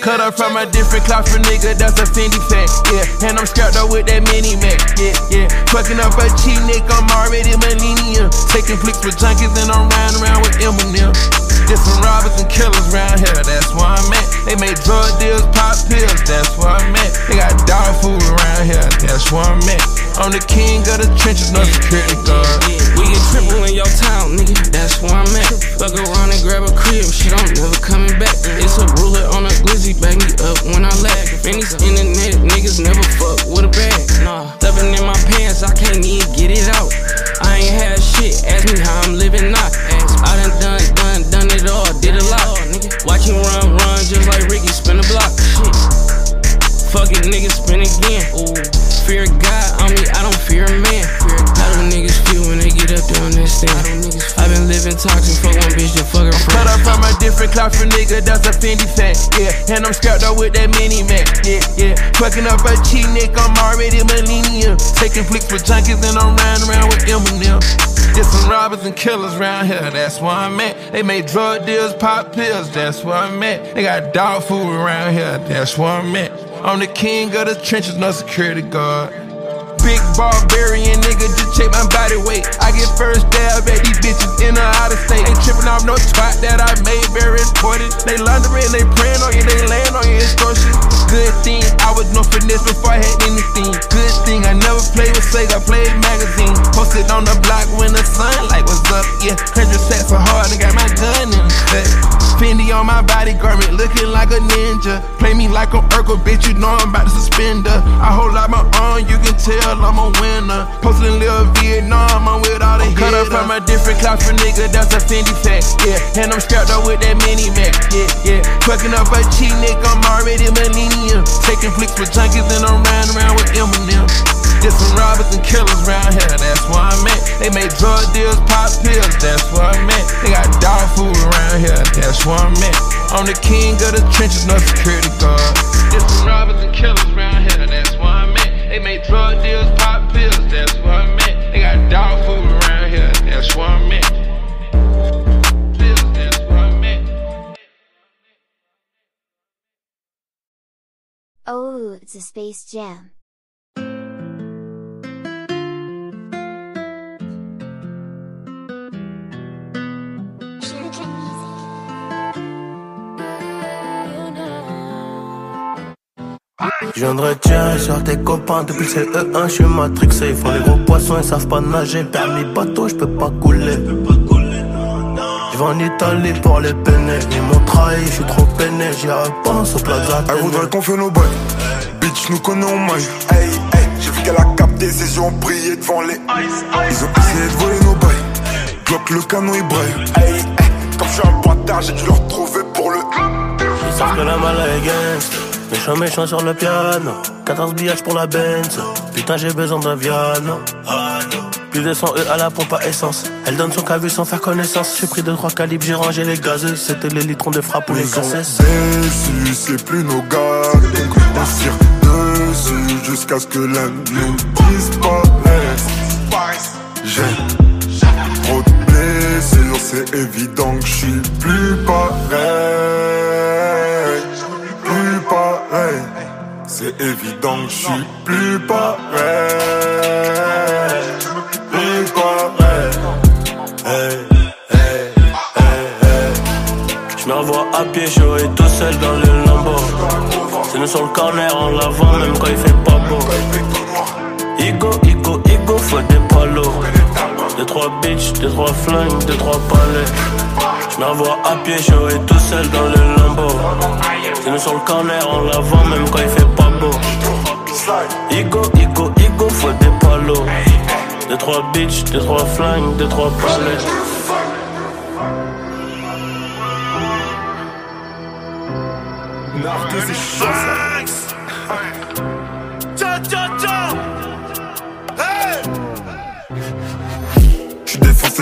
Cut up from a different cloth for nigga, that's a Fendi fact, yeah. And I'm strapped up with that mini Mac, yeah, yeah. Fucking up a cheap nigga, I'm already millennium. Taking flicks with junkies and I'm riding around with Eminem. There's some robbers and killers around here, that's where I'm at. They make drug deals, pop pills, that's where I'm at. They got dog food around here, that's where I'm at. I'm the king of the trenches, no security guard. In Triple in your town, nigga, that's where I'm at. Fuck around and grab a crib, shit, I'm never coming back. It's a ruler on a glizzy, back me up when I lag. Man, these internet niggas never fuck with a bag. Nah, stuffing in my pants, I can't even get it out. I ain't had shit, ask me how I'm living now. I done done, done, done it all, did a lot. Watch him run, run, just like Ricky, spin a block. Shit. Fuck it, niggas spin again. Ooh. Fear God on me, I don't fear a man. How do niggas feel when they get up doing this thing? I've been living toxic, fuck one bitch, just fuck her friend. Cut up from a different cloth for nigga, that's a Fendi fact, yeah. And I'm strapped up with that mini Mac, yeah, yeah. Fucking up a cheat nick, I'm already millennium. Taking flicks with junkies and I'm riding around with Eminem. Get some robbers and killers around here, that's where I'm at. They make drug deals, pop pills, that's where I'm at. They got dog food around here, that's where I'm at. I'm the king of the trenches, no security guard. Big barbarian nigga, just check my body weight. I get first dab at these bitches in or out of state. Ain't tripping off no twat that I made very important. They laundering, they praying on you, they laying on your instruction. Good thing I was no finesse before I had anything. Good thing I never played with Sega, I played magazine. Posted on the block when the sun like what's up, yeah. Hundred sets so hard, I on my body garment, looking like a ninja. Play me like an Urkel, bitch, you know I'm about to suspend her. I hold out my arm, you can tell I'm a winner. Posting Lil Vietnam, I'm with all the I'm cut up from a different cloth for nigga, that's a Fendi fact, yeah. And I'm strapped up with that mini Mac, yeah, yeah. Fucking up a cheat nick, I'm already millennium. Taking flicks with junkies and I'm riding around with Eminem. Some robbers and killers around here, that's where I'm at. They make drug deals, pop pills, that's what I meant. They got dog food around here, that's what I meant. I'm the king of the trenches, no security guard. Some robbers and killers around here, that's where I'm at. They make drug deals, pop pills, that's what I meant. They got dog food around here, that's what I'm at. Oh, it's a space jam. Je tirer sur tes copains depuis le CE1, je suis matrixé. Ils font les gros poissons, ils savent pas nager. Permis bateau, je peux pas couler. Je vais en Italie pour les peiner. Ils m'ont trahi, je suis trop peiné. J'y repense au plaza. Elle voudrait qu'on fait nos bails. Bitch, nous connaît en maille. Hey, hey, j'ai vu qu'elle a capté, ses yeux ont brillé devant les. Ils ont essayé de voler nos bails. Glock le canon, il braille. Hey, hey, comme je suis un bâtard, j'ai dû le retrouver pour le. Ils savent que la malle est gangsta. Méchant, méchant sur le piano. 14 billages pour la Benz. Putain, j'ai besoin d'un Viano. Plus de 100 E à la pompe à essence. Elle donne son cavu sans faire connaissance. J'ai pris de trois calibres, j'ai rangé les gazeux. C'était les litrons de frappe ou les cassettes. c'est plus nos gars. Donc on tire dessus jusqu'à ce que l'un nous disparaisse. J'ai trop de blessures, c'est évident que je suis plus pareil. C'est évident que je suis plus pareil. Plus pareil. Hey. Je me revois à pied et tout seul dans le lambeau. C'est nous sur le corner en l'avant, même quand il fait pas beau. Igo, Igo, Igo, faut des palos. Deux, trois bitches, deux, trois flingues, deux, trois palais. Je me revois à pied et tout seul dans le lambeau. C'est nous sur le corner en l'avant, même quand il fait pas beau. Igo, Igo, Igo, faut des palos. Deux, trois bitches, deux, trois flingues, deux, trois palais.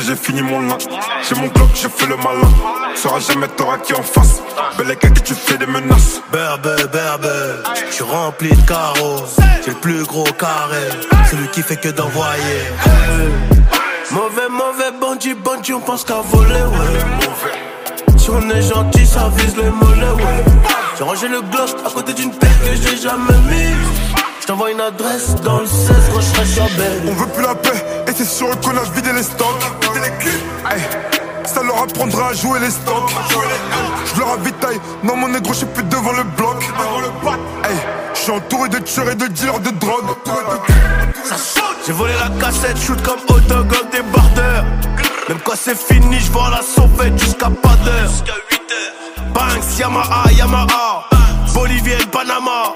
J'ai fini mon lin. J'ai mon bloc, j'ai fait le malin. Sauras jamais t'auras qui en face. Belle que tu fais des menaces. Berbe, berbe, je suis rempli de carreaux. J'ai le plus gros carré, celui qui fait que d'envoyer. Hey. Mauvais, mauvais bandit, bandit, on pense qu'à voler, ouais. Si on est gentil, ça vise les mollets, ouais. J'ai rangé le gloss à côté d'une paire que j'ai jamais mise. J't'envoie une adresse dans le 16 quand sur belle. On veut plus la paix, et c'est sûr qu'on a vidé les stocks. Leur apprendra à jouer les stocks. Je leur avitaille, non mon négro, je suis plus devant le bloc. Hey, je suis entouré de tueurs et de dealers de drogue. J'ai volé la cassette, shoot comme autogol des bardeurs. Même quand c'est fini, je vois la sauvette jusqu'à pas d'heure. Banks, Yamaha, Yamaha. Bolivienne, Panama.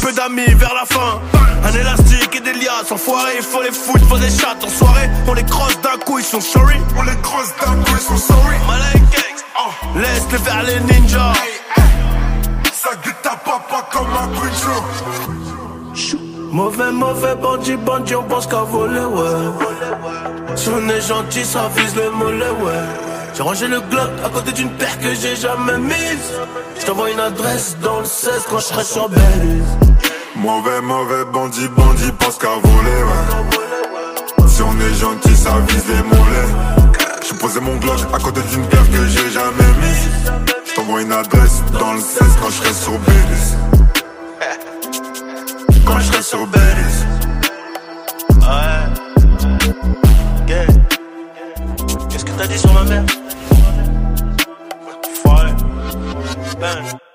Peu d'amis vers la fin. Un élastique et des liasses. Enfoirés, il faut les foutre, faut des chattes. En soirée, on les crosse d'un coup, ils sont sorry. On les crosse d'un coup, ils sont sorry. Malay gangs. Laisse-les vers les ninjas. Ça guette ta papa comme un creature. Mauvais, mauvais bandit, bandit, on pense qu'à voler, ouais. Si on est gentil, ça vise le mollet, ouais. J'ai rangé le Glock à côté d'une paire que j'ai jamais mise. Je t'envoie une adresse dans le 16 quand je sur Belize. Mauvais, mauvais bandit, bandit, pense qu'à voler, ouais. Si on est gentil, ça vise les mollets. J'ai posé mon Glock à côté d'une paire que j'ai jamais mise. Je t'envoie une adresse dans le 16 quand je sur Belize. Quand je serai sur Belize. Ouais. Qu'est-ce que t'as dit sur ma mère? Foiré. Ben.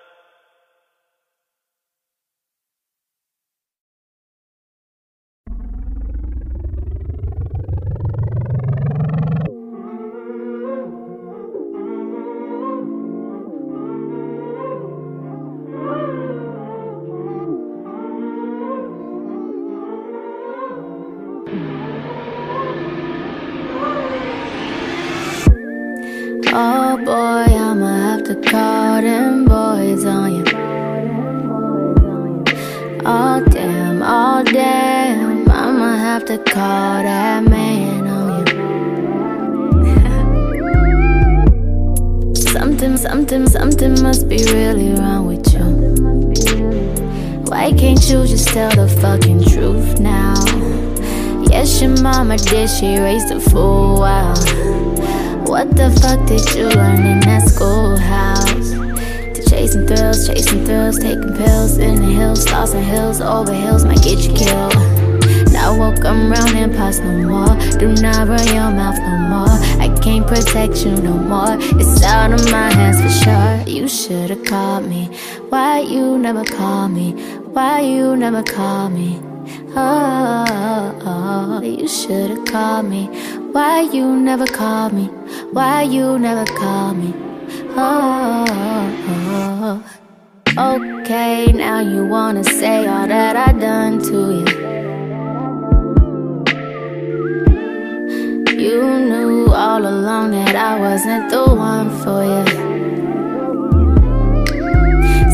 Oh boy, I'ma have to call them boys on you. Oh damn, oh damn, I'ma have to call that man on you. something, something, something must be really wrong with you. Why can't you just tell the fucking truth now? Yes, your mama did, she raised a fool, wow. What the fuck did you learn in that schoolhouse? To chasing thrills, chasing thrills, taking pills in the hills, lost in hills, over hills might get you killed. Now won't come round and pass no more. Do not run your mouth no more. I can't protect you no more. It's out of my hands for sure. You should've called me. Why you never call me? Why you never call me? Oh, oh, oh, oh. you should've called me. Why you never call me? Why you never call me? Oh, oh, oh. okay, now you wanna say all that I done to you. You knew all along that I wasn't the one for you.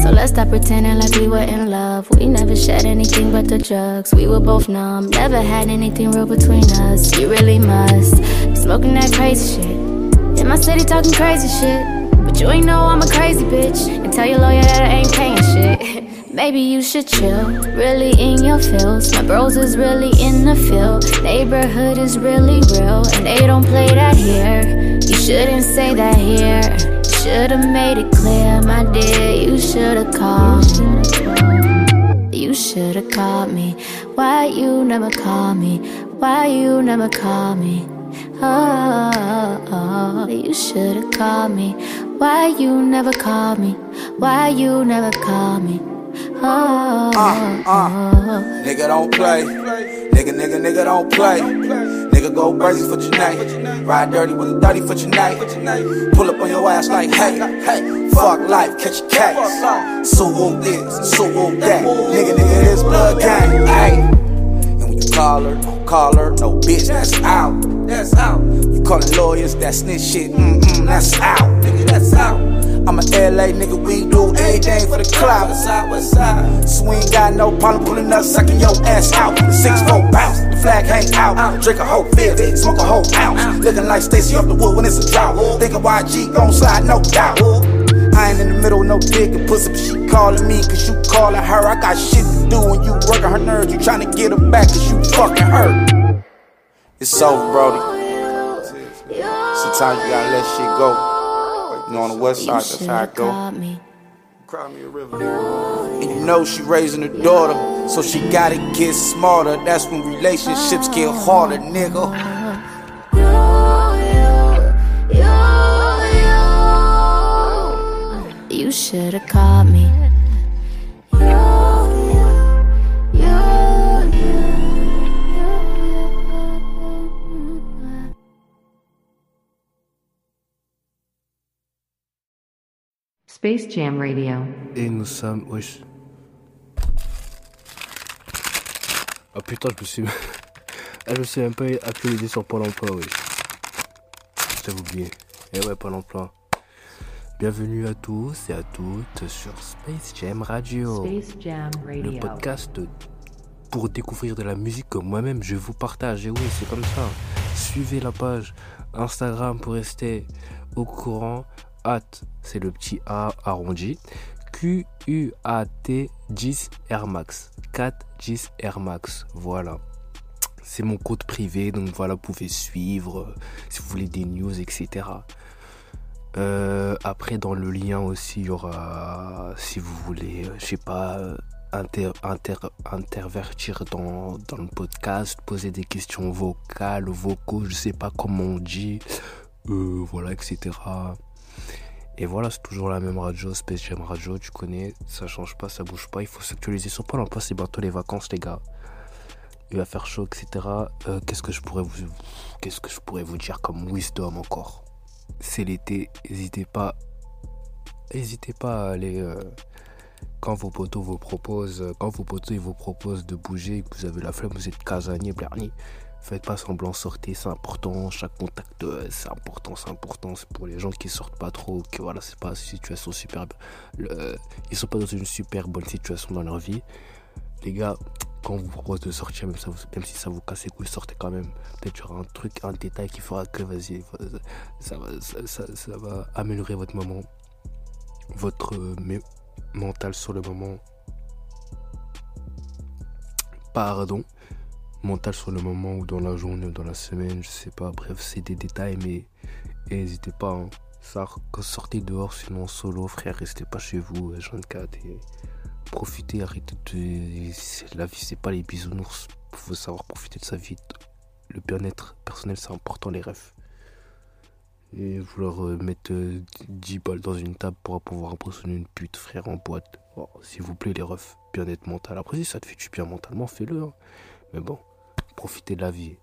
So let's stop pretending like we were in love. We never shared anything but the drugs. We were both numb, never had anything real between us. You really must be smoking that crazy shit. In my city talking crazy shit. But you ain't know I'm a crazy bitch. And tell your lawyer that I ain't paying shit. Maybe you should chill, really in your feels. My bros is really in the field. Neighborhood is really real, and they don't play that here. You shouldn't say that here. Should've made it clear, my dear. You should've called me. You should've called me. Why you never call me? Why you never call me? Oh, oh, you should've called me. Why you never call me? Why you never call me? Oh, Uh, uh, nigga don't play. Nigga, nigga, nigga don't play. Nigga go crazy for Janae. Ride dirty with a 30 for Janae. Pull up on your ass like, hey, hey, fuck life, catch a case. So who this, so who that. Nigga, nigga, this blood gang. Hey. And when you call her, don't call her, no bitch, that's out. That's out. You callin' lawyers, that snitch shit, mm mm, that's out. Nigga, that's out. I'm a LA nigga, we do anything for the clout. West side, west side. So we ain't got no problem pulling up, sucking your ass out. Six four bounce, the flag hang out. Drink a whole fifth, smoke a whole ounce. Looking like Stacy off the wood when it's a drought. Thinking YG gon' slide, no doubt. I ain't in the middle, no dick and pussy, but she calling me cause you calling her. I got shit to do when you working her nerves. You trying to get her back cause you fucking her. It's over, Brody. Sometimes you gotta let shit go. You know, on the west side, that's how it go. Cry me a river. And you know she raising her daughter, so she gotta get smarter. That's when relationships get harder, nigga. Should've called me. Space Jam Radio. Et nous sommes. Wesh. Ah putain, je me suis. Ah, je me suis même pas actualisé sur Pôle emploi, wesh. J'avais oublié. Et ouais, Pôle emploi. Bienvenue à tous et à toutes sur Space Jam Radio. Space Jam Radio. Le podcast pour découvrir de la musique que moi-même je vous partage. Et oui, c'est comme ça. Suivez la page Instagram pour rester au courant. At, c'est le petit A arrondi. Q-U-A-T 10 Air Max. 4 10 Air Max. Voilà. C'est mon compte privé, donc voilà, vous pouvez suivre euh, si vous voulez des news, etc. Euh, après, dans le lien aussi, il y aura, si vous voulez, euh, je sais pas, euh, inter, inter, intervertir dans, dans le podcast, poser des questions vocales, vocaux, je sais pas comment on dit, voilà, etc. Et voilà, c'est toujours la même radio, Space Radio, tu connais, ça change pas, ça bouge pas, il faut s'actualiser sur Pôle emploi, c'est bientôt les vacances, les gars. Il va faire chaud, etc. Qu'est-ce que je pourrais vous, qu'est-ce que je pourrais vous dire comme wisdom encore? C'est l'été, n'hésitez pas, n'hésitez pas à aller euh, quand vos potos vous proposent, euh, quand vos potos ils vous proposent de bouger, que vous avez la flemme, vous êtes casanier, blarni. Faites pas semblant, sortez, c'est important. Chaque contact, euh, c'est important, c'est important. C'est pour les gens qui sortent pas trop, que voilà, c'est pas une situation super. le- ils sont pas dans une super bonne situation dans leur vie. Les gars, quand on vous propose de sortir, même, si ça vous casse les couilles, sortez quand même. Peut-être qu'il y aura un truc, un détail qui fera que, vas-y, ça va, améliorer votre moment, votre euh, mental sur le moment. Pardon. Mental sur le moment ou dans la journée ou dans la semaine, je sais pas. Bref, c'est des détails, mais n'hésitez pas. hein. Ça, sortez dehors, sinon solo, frère, restez pas chez vous, euh, 24 et profitez, arrêtez de. La vie, c'est pas les bisounours. Faut savoir profiter de sa vie. Le bien-être personnel, c'est important, les rêves. Et vouloir euh, mettre euh, 10 balles dans une table pour pouvoir impressionner une pute, frère, en boîte. Oh, S'il vous plaît, les refs, bien-être mental. Après, si ça te fait du bien mentalement, fais-le. hein. Mais bon, profitez de la vie.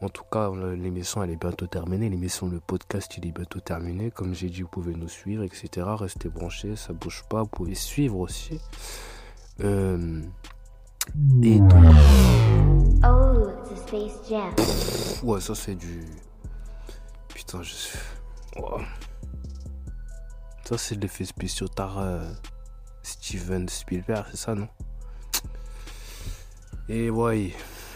En tout cas, l'émission, elle est bientôt terminée. L'émission, le podcast, il est bientôt terminé. Comme j'ai dit, vous pouvez nous suivre, etc. Restez branchés, ça bouge pas. Vous pouvez suivre aussi. Euh, et donc, Oh, it's a Space Jam. pff, ouais, ça c'est du. Putain, je suis. Ça c'est l'effet spéciaux Tara euh, Steven Spielberg, c'est ça, non? Et ouais,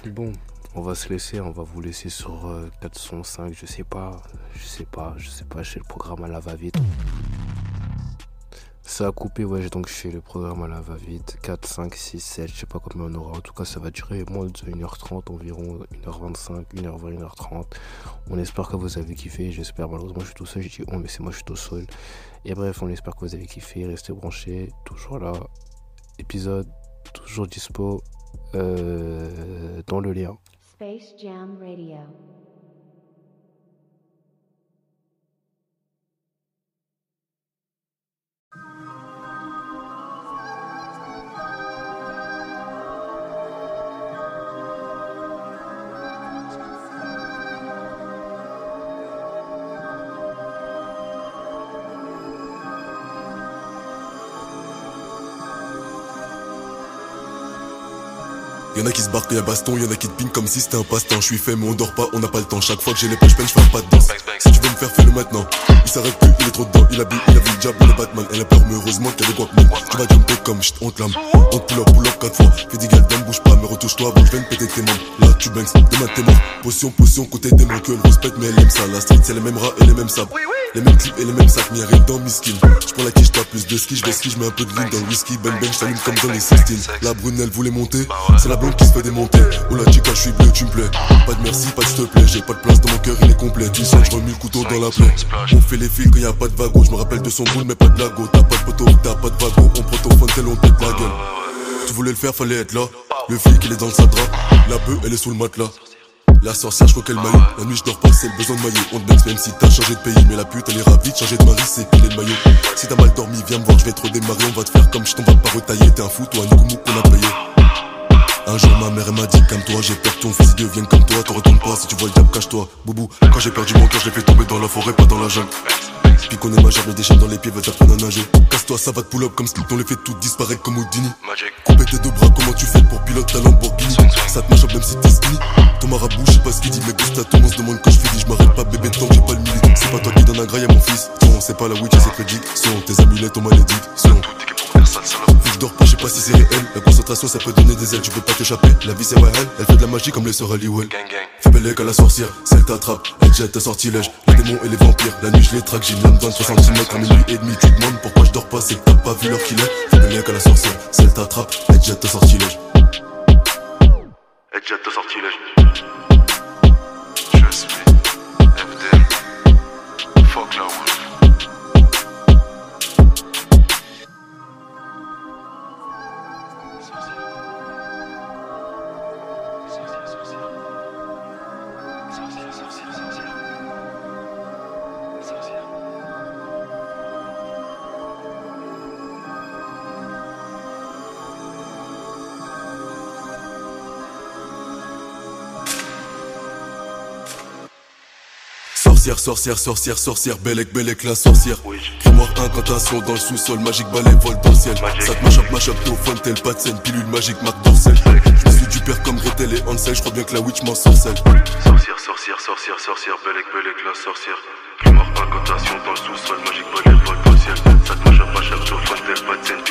bon, on va se laisser, on va vous laisser sur euh, 405, je sais pas, je sais pas, je sais pas, j'ai le programme à la va-vite. Ça a coupé, ouais, donc je fais le programme à la va-vite. 4, 5, 6, 7, je sais pas combien on aura. En tout cas, ça va durer moins de 1h30, environ 1h25, 1h20, 1h30. On espère que vous avez kiffé, j'espère. Malheureusement, je suis tout seul, j'ai dit oh, mais c'est moi, je suis tout seul. Et bref, on espère que vous avez kiffé, restez branchés, toujours là. Épisode, toujours dispo euh, dans le lien. Space Jam Radio. Y'en a qui se barquent et un baston, y'en a qui te ping comme si c'était un passe-temps. Je suis fait, mais on dort pas, on n'a pas le temps. Chaque fois que j'ai les poches je fais pas de danse. Si tu veux me faire, fais-le maintenant. Il s'arrête plus, il est trop dedans, il a bu, il a vu le diable, il est Batman. Elle a peur, mais heureusement qu'il y a des. Tu vas jumper comme shit, on te lame. On te pull up, pull up quatre fois. Fais des gales, bouge pas, mais retouche-toi avant, je viens péter tes membres. Là, tu bangs, demain t'es mort. Potion, potion, côté mots que elle respecte, mais elle aime ça. La street, c'est les mêmes rats et les mêmes sables. Les mêmes clips et les mêmes sacs, rien dans miskin. Je prends la quiche, pas plus de ski, je vais ski, je mets un peu de ligne dans le whisky. Ben ben, j'allume comme dans les 16 La brune, elle voulait monter. C'est la blonde qui se fait démonter. Oh la chica, je suis bleu, tu me plais. Pas de merci, pas de te plaît. J'ai pas de place dans mon cœur, il est complet. Tu sens, je remets le couteau dans la plaie. On fait les fils quand y a pas de wagon. Je me rappelle de son boule, mais pas de lago. T'as pas de poteau, t'as pas de wagon. On prend ton fun, tel on pète la gueule. Tu voulais le faire, fallait être là. Le flic, il est dans le sadra. La bœuf, elle est sous le matelas. La sorcière, je crois qu'elle maillot. La nuit, je dors pas, c'est le besoin de maillot. On te même si t'as changé de pays. Mais la pute, elle ira vite, changer de mari, c'est piler le maillot. Si t'as mal dormi, viens me voir, je vais te redémarrer. On va te faire comme je t'en va pas retailler. T'es un fou, toi, un nous qu'on a payé. Un jour ma mère m'a dit comme toi j'ai peur ton fils devienne comme toi T'en retournes pas si tu vois le diable cache-toi Boubou Quand j'ai perdu mon cœur je l'ai fait tomber dans la forêt pas dans la jungle Puis qu'on est majeur mais des dans les pieds va t'apprendre à nager Casse-toi ça va te pull up comme slip on les fait toutes disparaître comme Houdini. Couper tes deux bras comment tu fais pour pilote ta Lamborghini? Ça te marche même si t'es skinny. Ton marabout je sais pas ce qu'il dit mais Gusta tout on se demande quand je finis Je m'arrête pas bébé tant que j'ai pas le mili C'est pas toi qui donne un graille à mon fils. Non c'est pas la witch c'est prédiction Tes amulettes ont malédiction Vu que je dors pas, je sais pas si c'est réel. La concentration, ça peut donner des ailes, tu peux pas t'échapper. La vie, c'est ouais, elle, elle fait de la magie comme les sœurs Halliwell. Fais belle à la sorcière, celle t'attrape, elle jette ta sortilège. Les démons et les vampires, la nuit, je les traque, j'ai une lame dans 60 cm à minuit et demi. Tu demandes pourquoi je dors pas, c'est que t'as pas vu l'heure qu'il est. Fais belle à la sorcière, celle t'attrape, elle jette ta sortilège. Elle jette ta sortilège. Je suis FD. Fuck la Sorcière, sorcière, sorcière, sorcière, Bellec, Bellec, la sorcière. Grimoire, incantation dans le sous-sol, magique, balai, vol dans le ciel. Ça te mash-up, mash-up, no fontaine, pas de scène, pilule magique, marque dorsale. Je suis du père comme Gretel et Hansel, je crois bien que la witch m'en sorcelle. Sorcière, sorcière, sorcière, sorcière, Bellec, Bellec, la sorcière. Grimoire, incantation dans le sous-sol, magique, balai, vol dans le ciel. Ça te mash-up, mash-up, no fontaine, pas de scène,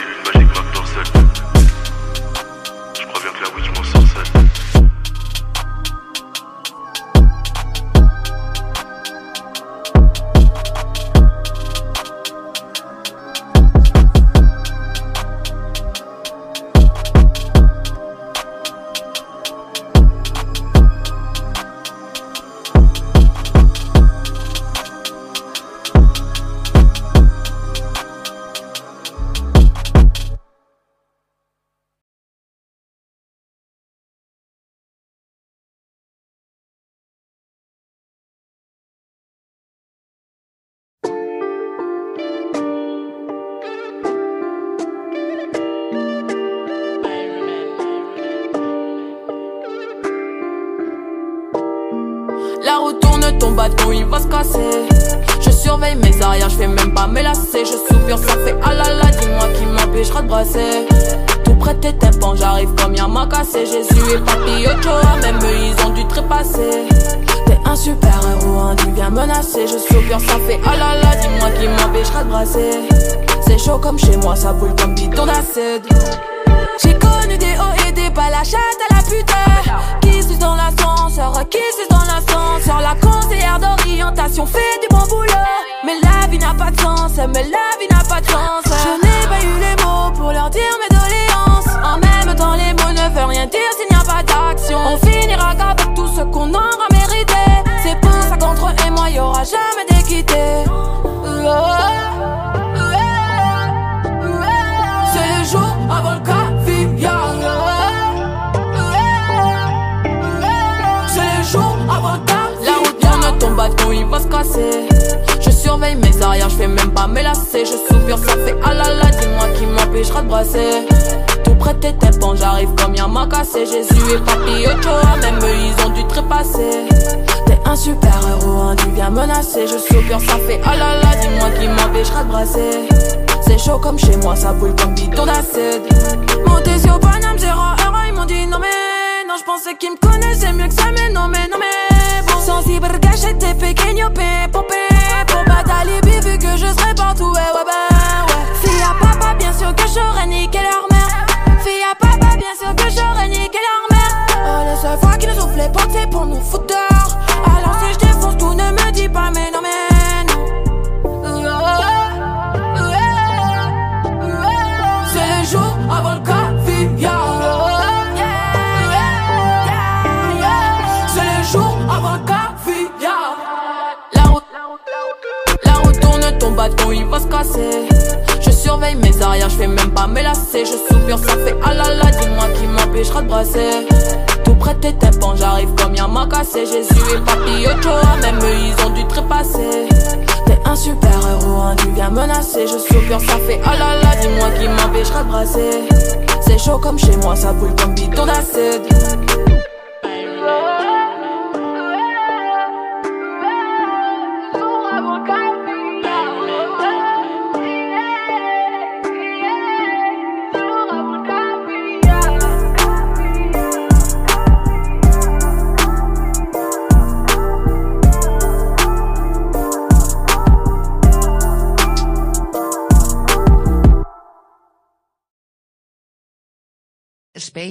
La roue tourne, ton bâton il va se casser. Je surveille mes arrières, je fais même pas me lasser. Je soupire, ça fait ah là là, dis-moi qui m'empêchera de brasser. Tout près tes tympans, j'arrive comme y'a m'a cassé. Jésus et Papi même eux ils ont dû trépasser. T'es un super héros, hein, tu viens menacer. Je soupire, ça fait ah là là, dis-moi qui m'empêchera de brasser. C'est chaud comme chez moi, ça brûle comme bidon d'acide. J'ai connu des hauts et des bas, la chatte à la putain. Qui suce dans l'ascenseur, qui l'ascenseur. La conseillère d'orientation fait du bon boulot. Mais la vie n'a pas de sens, mais la vie n'a pas de sens. Je n'ai pas eu les mots pour leur dire mes doléances. En même temps, les mots ne veulent rien dire s'il n'y a pas d'action. On finira qu'avec tout ce qu'on aura mérité. C'est pour ça qu'entre eux et moi, y aura jamais se casser. Je surveille mes arrières, je fais même pas me lasser. Je soupire, ça fait ah là là, dis-moi qui m'empêchera de brasser. Tout près de tes tympans, j'arrive comme y'a m'a cassé. Jésus et Papi Ochoa, même eux ils ont dû trépasser. T'es un super héros, hein, tu viens menacer. Je soupire, ça fait ah là là, dis-moi qui m'empêchera de brasser. C'est chaud comme chez moi, ça brûle comme bidon d'acide. Monté sur Paname, zéro heure, ils m'ont dit non mais non, je pensais qu'ils me connaissaient mieux que ça, mais non mais non mais. Sensible, gâché, t'es pequeño, pepo, pepo. Pas d'alibi vu que je serai partout, ouais, ouais, ben ouais. Fille à papa, bien sûr que j'aurais niqué leur mère. Fille à papa, bien sûr que j'aurais niqué leur mère. Oh, les seules fois qui nous portes, c'est pour nous foutre dehors. Alors si je défonce tout, ne me dis pas, mais Je surveille mes arrières, je fais même pas me lasser. Je soupire, ça fait ah là là, dis-moi qui m'empêchera de brasser. Tout près tes tympans, j'arrive comme y'a m'a cassé. Jésus et Papi Ochoa, même eux ils ont dû trépasser. T'es un super héros, hein, tu viens menacer. Je soupire, ça fait ah là là, dis-moi qui m'empêchera de brasser. C'est chaud comme chez moi, ça brûle comme bidon d'acide.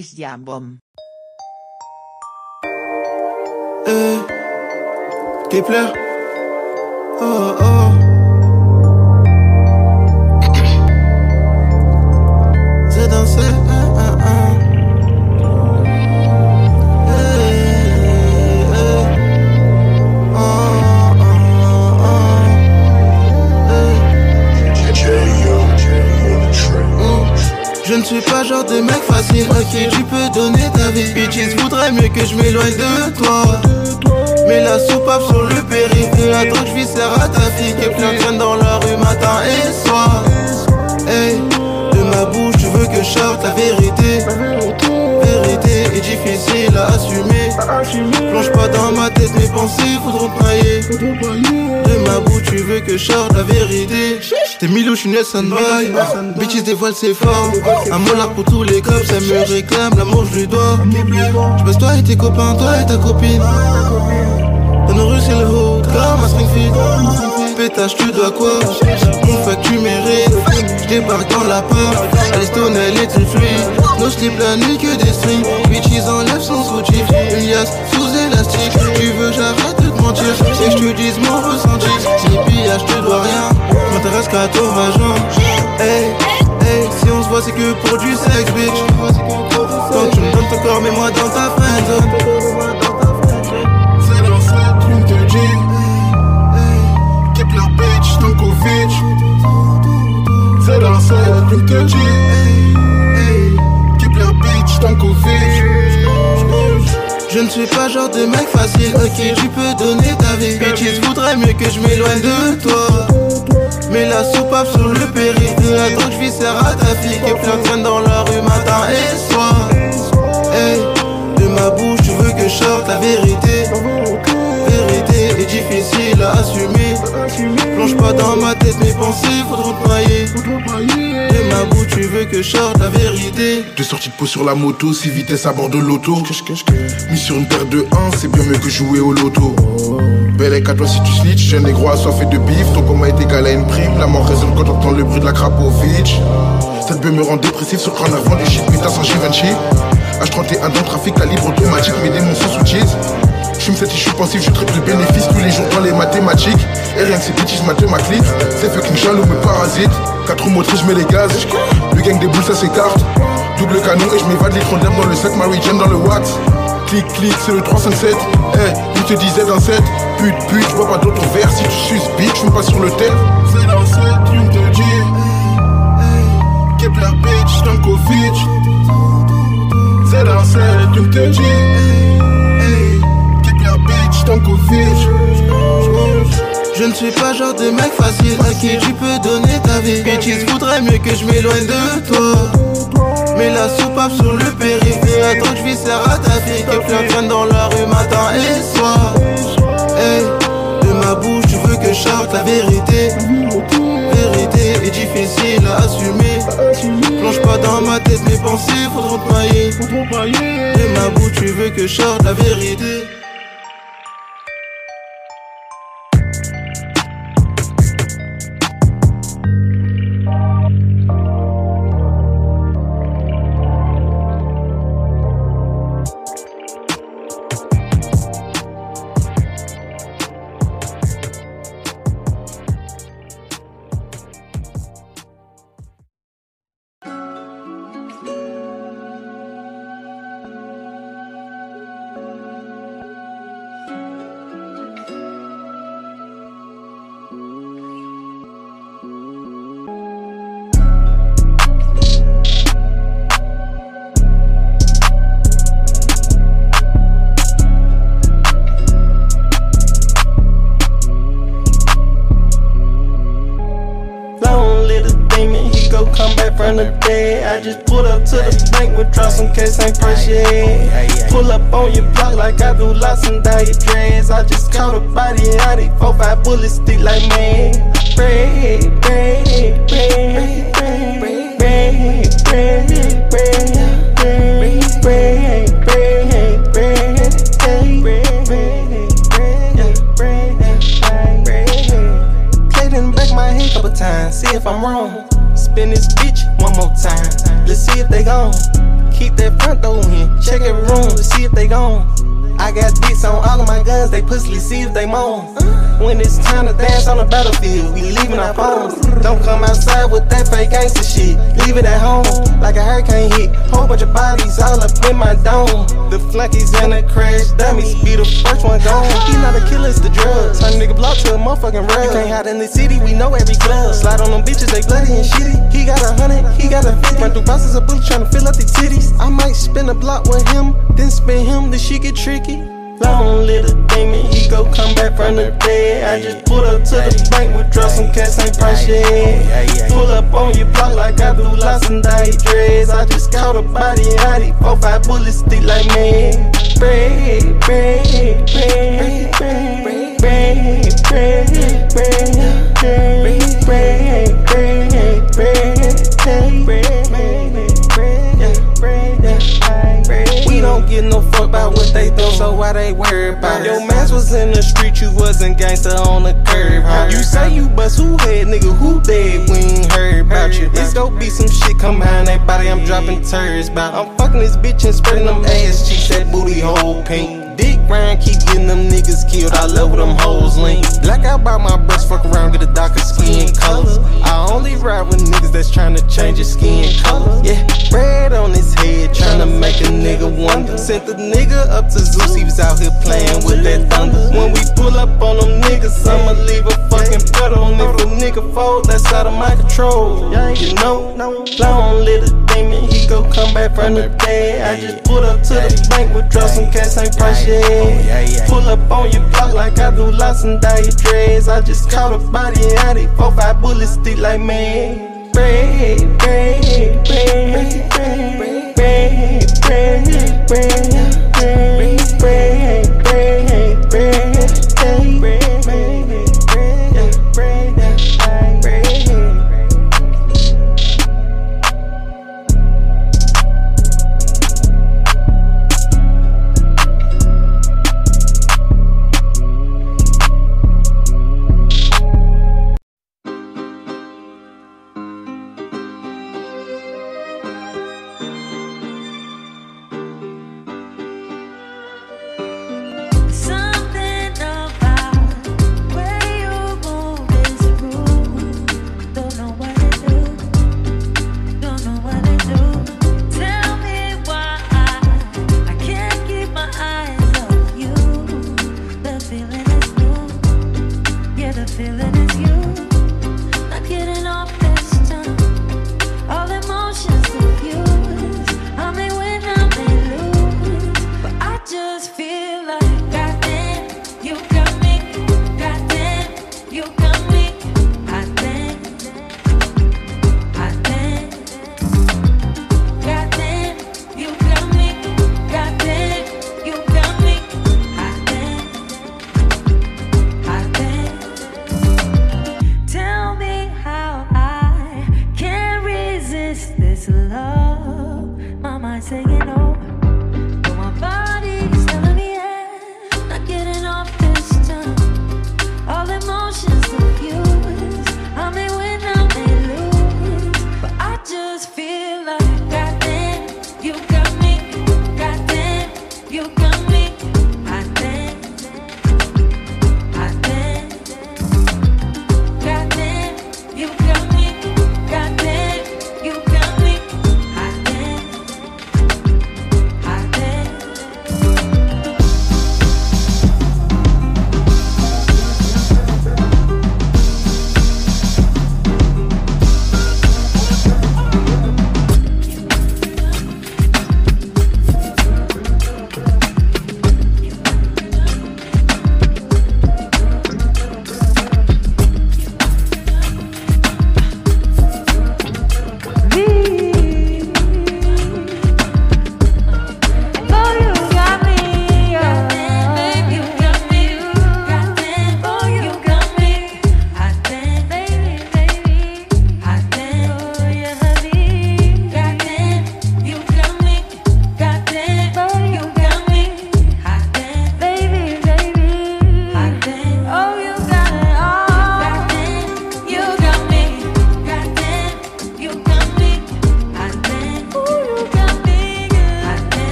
Space Jam Bomb. Eh, Kepler. Oh, oh. Que je m'éloigne de toi. Mais la soupape sur le périph' la drogue viscère à ta fille Qui plein traîne dans la rue matin et soir. Hey, de ma bouche tu veux que je sorte la vérité. Vérité est difficile à assumer. Plonge pas dans ma tête mes pensées voudront noyer. De ma bouche tu veux que je sorte la vérité T'es Milou, je suis Nelson Boy Bitches dévoile ses formes Un molar pour tous les cops, elle me réclame. L'amour je lui dois. Je baisse toi et tes copains, toi et ta copine. Dans nos rues c'est le haut, comme à Springfield Pétage tu dois quoi? Mon fuck tu mérites. J'débarque dans la part Alistone elle est une fluide. Nos slips la nuit que des strings Bitches enlève son sous-titre Une liasse sous élastique. Tu veux j'arrête de te mentir. Que je te dise mon ressenti. Si pillage te dois rien M'intéresse qu'à ton vagin. Hey, hey, si on se voit c'est que pour du sexe bitch. Quand tu me donnes ton corps mets-moi dans ta friendzone C'est dans cette lune de keep your bitch Stankovic C'est dans cette lune de Hey, keep your bitch Stankovic je ne suis pas genre de mec facile. Qui tu peux donner ta vie Bitches voudraient mieux que je m'éloigne de toi Mais la soupape sur le périph' de la drogue viscère à ta fille Qui plein traîne dans la rue matin et soir. De ma bouche tu veux que je sorte la vérité. Vérité est difficile à assumer. Plonge pas dans ma tête mes pensées faudront te noyer. De ma bouche tu veux que je sorte la vérité. Deux sorties de peau sur la moto, 6 vitesses à bord de l'auto. Mis sur une paire de 1, c'est bien mieux que jouer au loto. Belle à toi si tu snitch, un négro assoiffé de bif. Ton coma est égal à une prime. La mort résonne quand t'entends le bruit de la Krapovic. Cette bœuf me rend dépressif sur le avant du shit, putain sans Givenchy. H31 dans le trafic, calibre automatique, mes démons sont sous cheese. J'fume cette issue pensif, je triple le bénéfice tous les jours dans les mathématiques. Et rien que ces bitches mathématiques, c'est fucking jaloux me parasite. Quatre roues motrices, je mets les gaz. Le gang des boules, ça s'écarte. Double canon et je m'évade les d'herbe dans le sac, Mary Jane dans le wax. Clic, clic, c'est le 357. Eh, il te disait dans cette pute, pute, je vois pas d'autre verre si tu suces, bitch, j'fume pas sur le tel. C'est dans cette lune de G Hey, keep your bitch Stankovic. C'est dans cette lune de G Hey, keep your bitch Stankovic. Je ne suis pas genre de mec facile à qui tu peux donner ta vie. Bitches voudraient mieux que je m'éloigne de toi. Mais la soupape sur le périph' de la drogue viscère à ta fille. Qui traîne dans la rue matin et soir De ma bouche tu veux que je sorte la vérité. Vérité est difficile à assumer. Plonge pas dans ma tête mes pensées faudront te noyer De ma bouche tu veux que je sorte la vérité bank, withdraw some cash, ain't yet. Pull up on your block like I do lots and your dreads. I just caught a body out it, four five bullets stick like man. Bread, bread, bread, bread, bread, bread, bread, bread, bread, bread, bread, bread, Played in the back of my head couple times, see if I'm wrong. Spin this bitch one more time, let's see if they gone. Keep that front door in, check every room to see if they gone. I got dicks on all of my guns, they pussy, see if they moan. When it's time to dance on the battlefield, we leaving our phones. Don't come outside with that fake gangster shit. Leave it at home, like a hurricane hit. Whole bunch of bodies all up in my dome. The flunkies and the crash dummies be the first one gone. He not a killer, it's the drugs. Turn nigga block to a motherfucking rug. You can't hide in the city, we know every club. Slide on them bitches, they bloody and shitty. He got a hundred, he got a fifty. Run through bosses of bullets trying to fill up these titties. I might spin a block with him, then spin him, the shit get tricky. Long little demon, he go come back from the dead. I just pulled up to the bank, withdraw some cash, ain't price yet. Pull up on your block like I do lots and dye dreads. I just caught a body out it, four five bullets stick like man. Bread, bread, bread, bread, bread, bread, bread, bread, bread, bread, bread, bread, We don't get no fuck about what they do, so why they worry about it? Your mans was in the street, you wasn't gangster on the curb. You say you bust who head, nigga, who dead? We ain't heard about you. It's gon' be some shit come behind that body, I'm dropping turds by. I'm fucking this bitch and spreading them ass cheeks, that booty hole pink. Dick Ryan keep getting them niggas killed. I love them hoes lean. Black out by my breast, fuck around, get a darker skin color. I only ride with niggas that's trying to change your skin color. Yeah, red on his head, trying to make a nigga wonder. Sent the nigga up to Zeus, he was out here playing with that thunder. When we pull up on them niggas, I'ma leave a fucking pedal. And if a nigga fold, that's out of my control. You know, long little demon, he go come back from the dead. I just pulled up to the bank, withdraw some cash, ain't price Pull up on your block like I do lots and dye your dreads. I just caught a body out it, four five bullets stick like man. Bread, bread, bread, bread, bread, bread, bread, bread.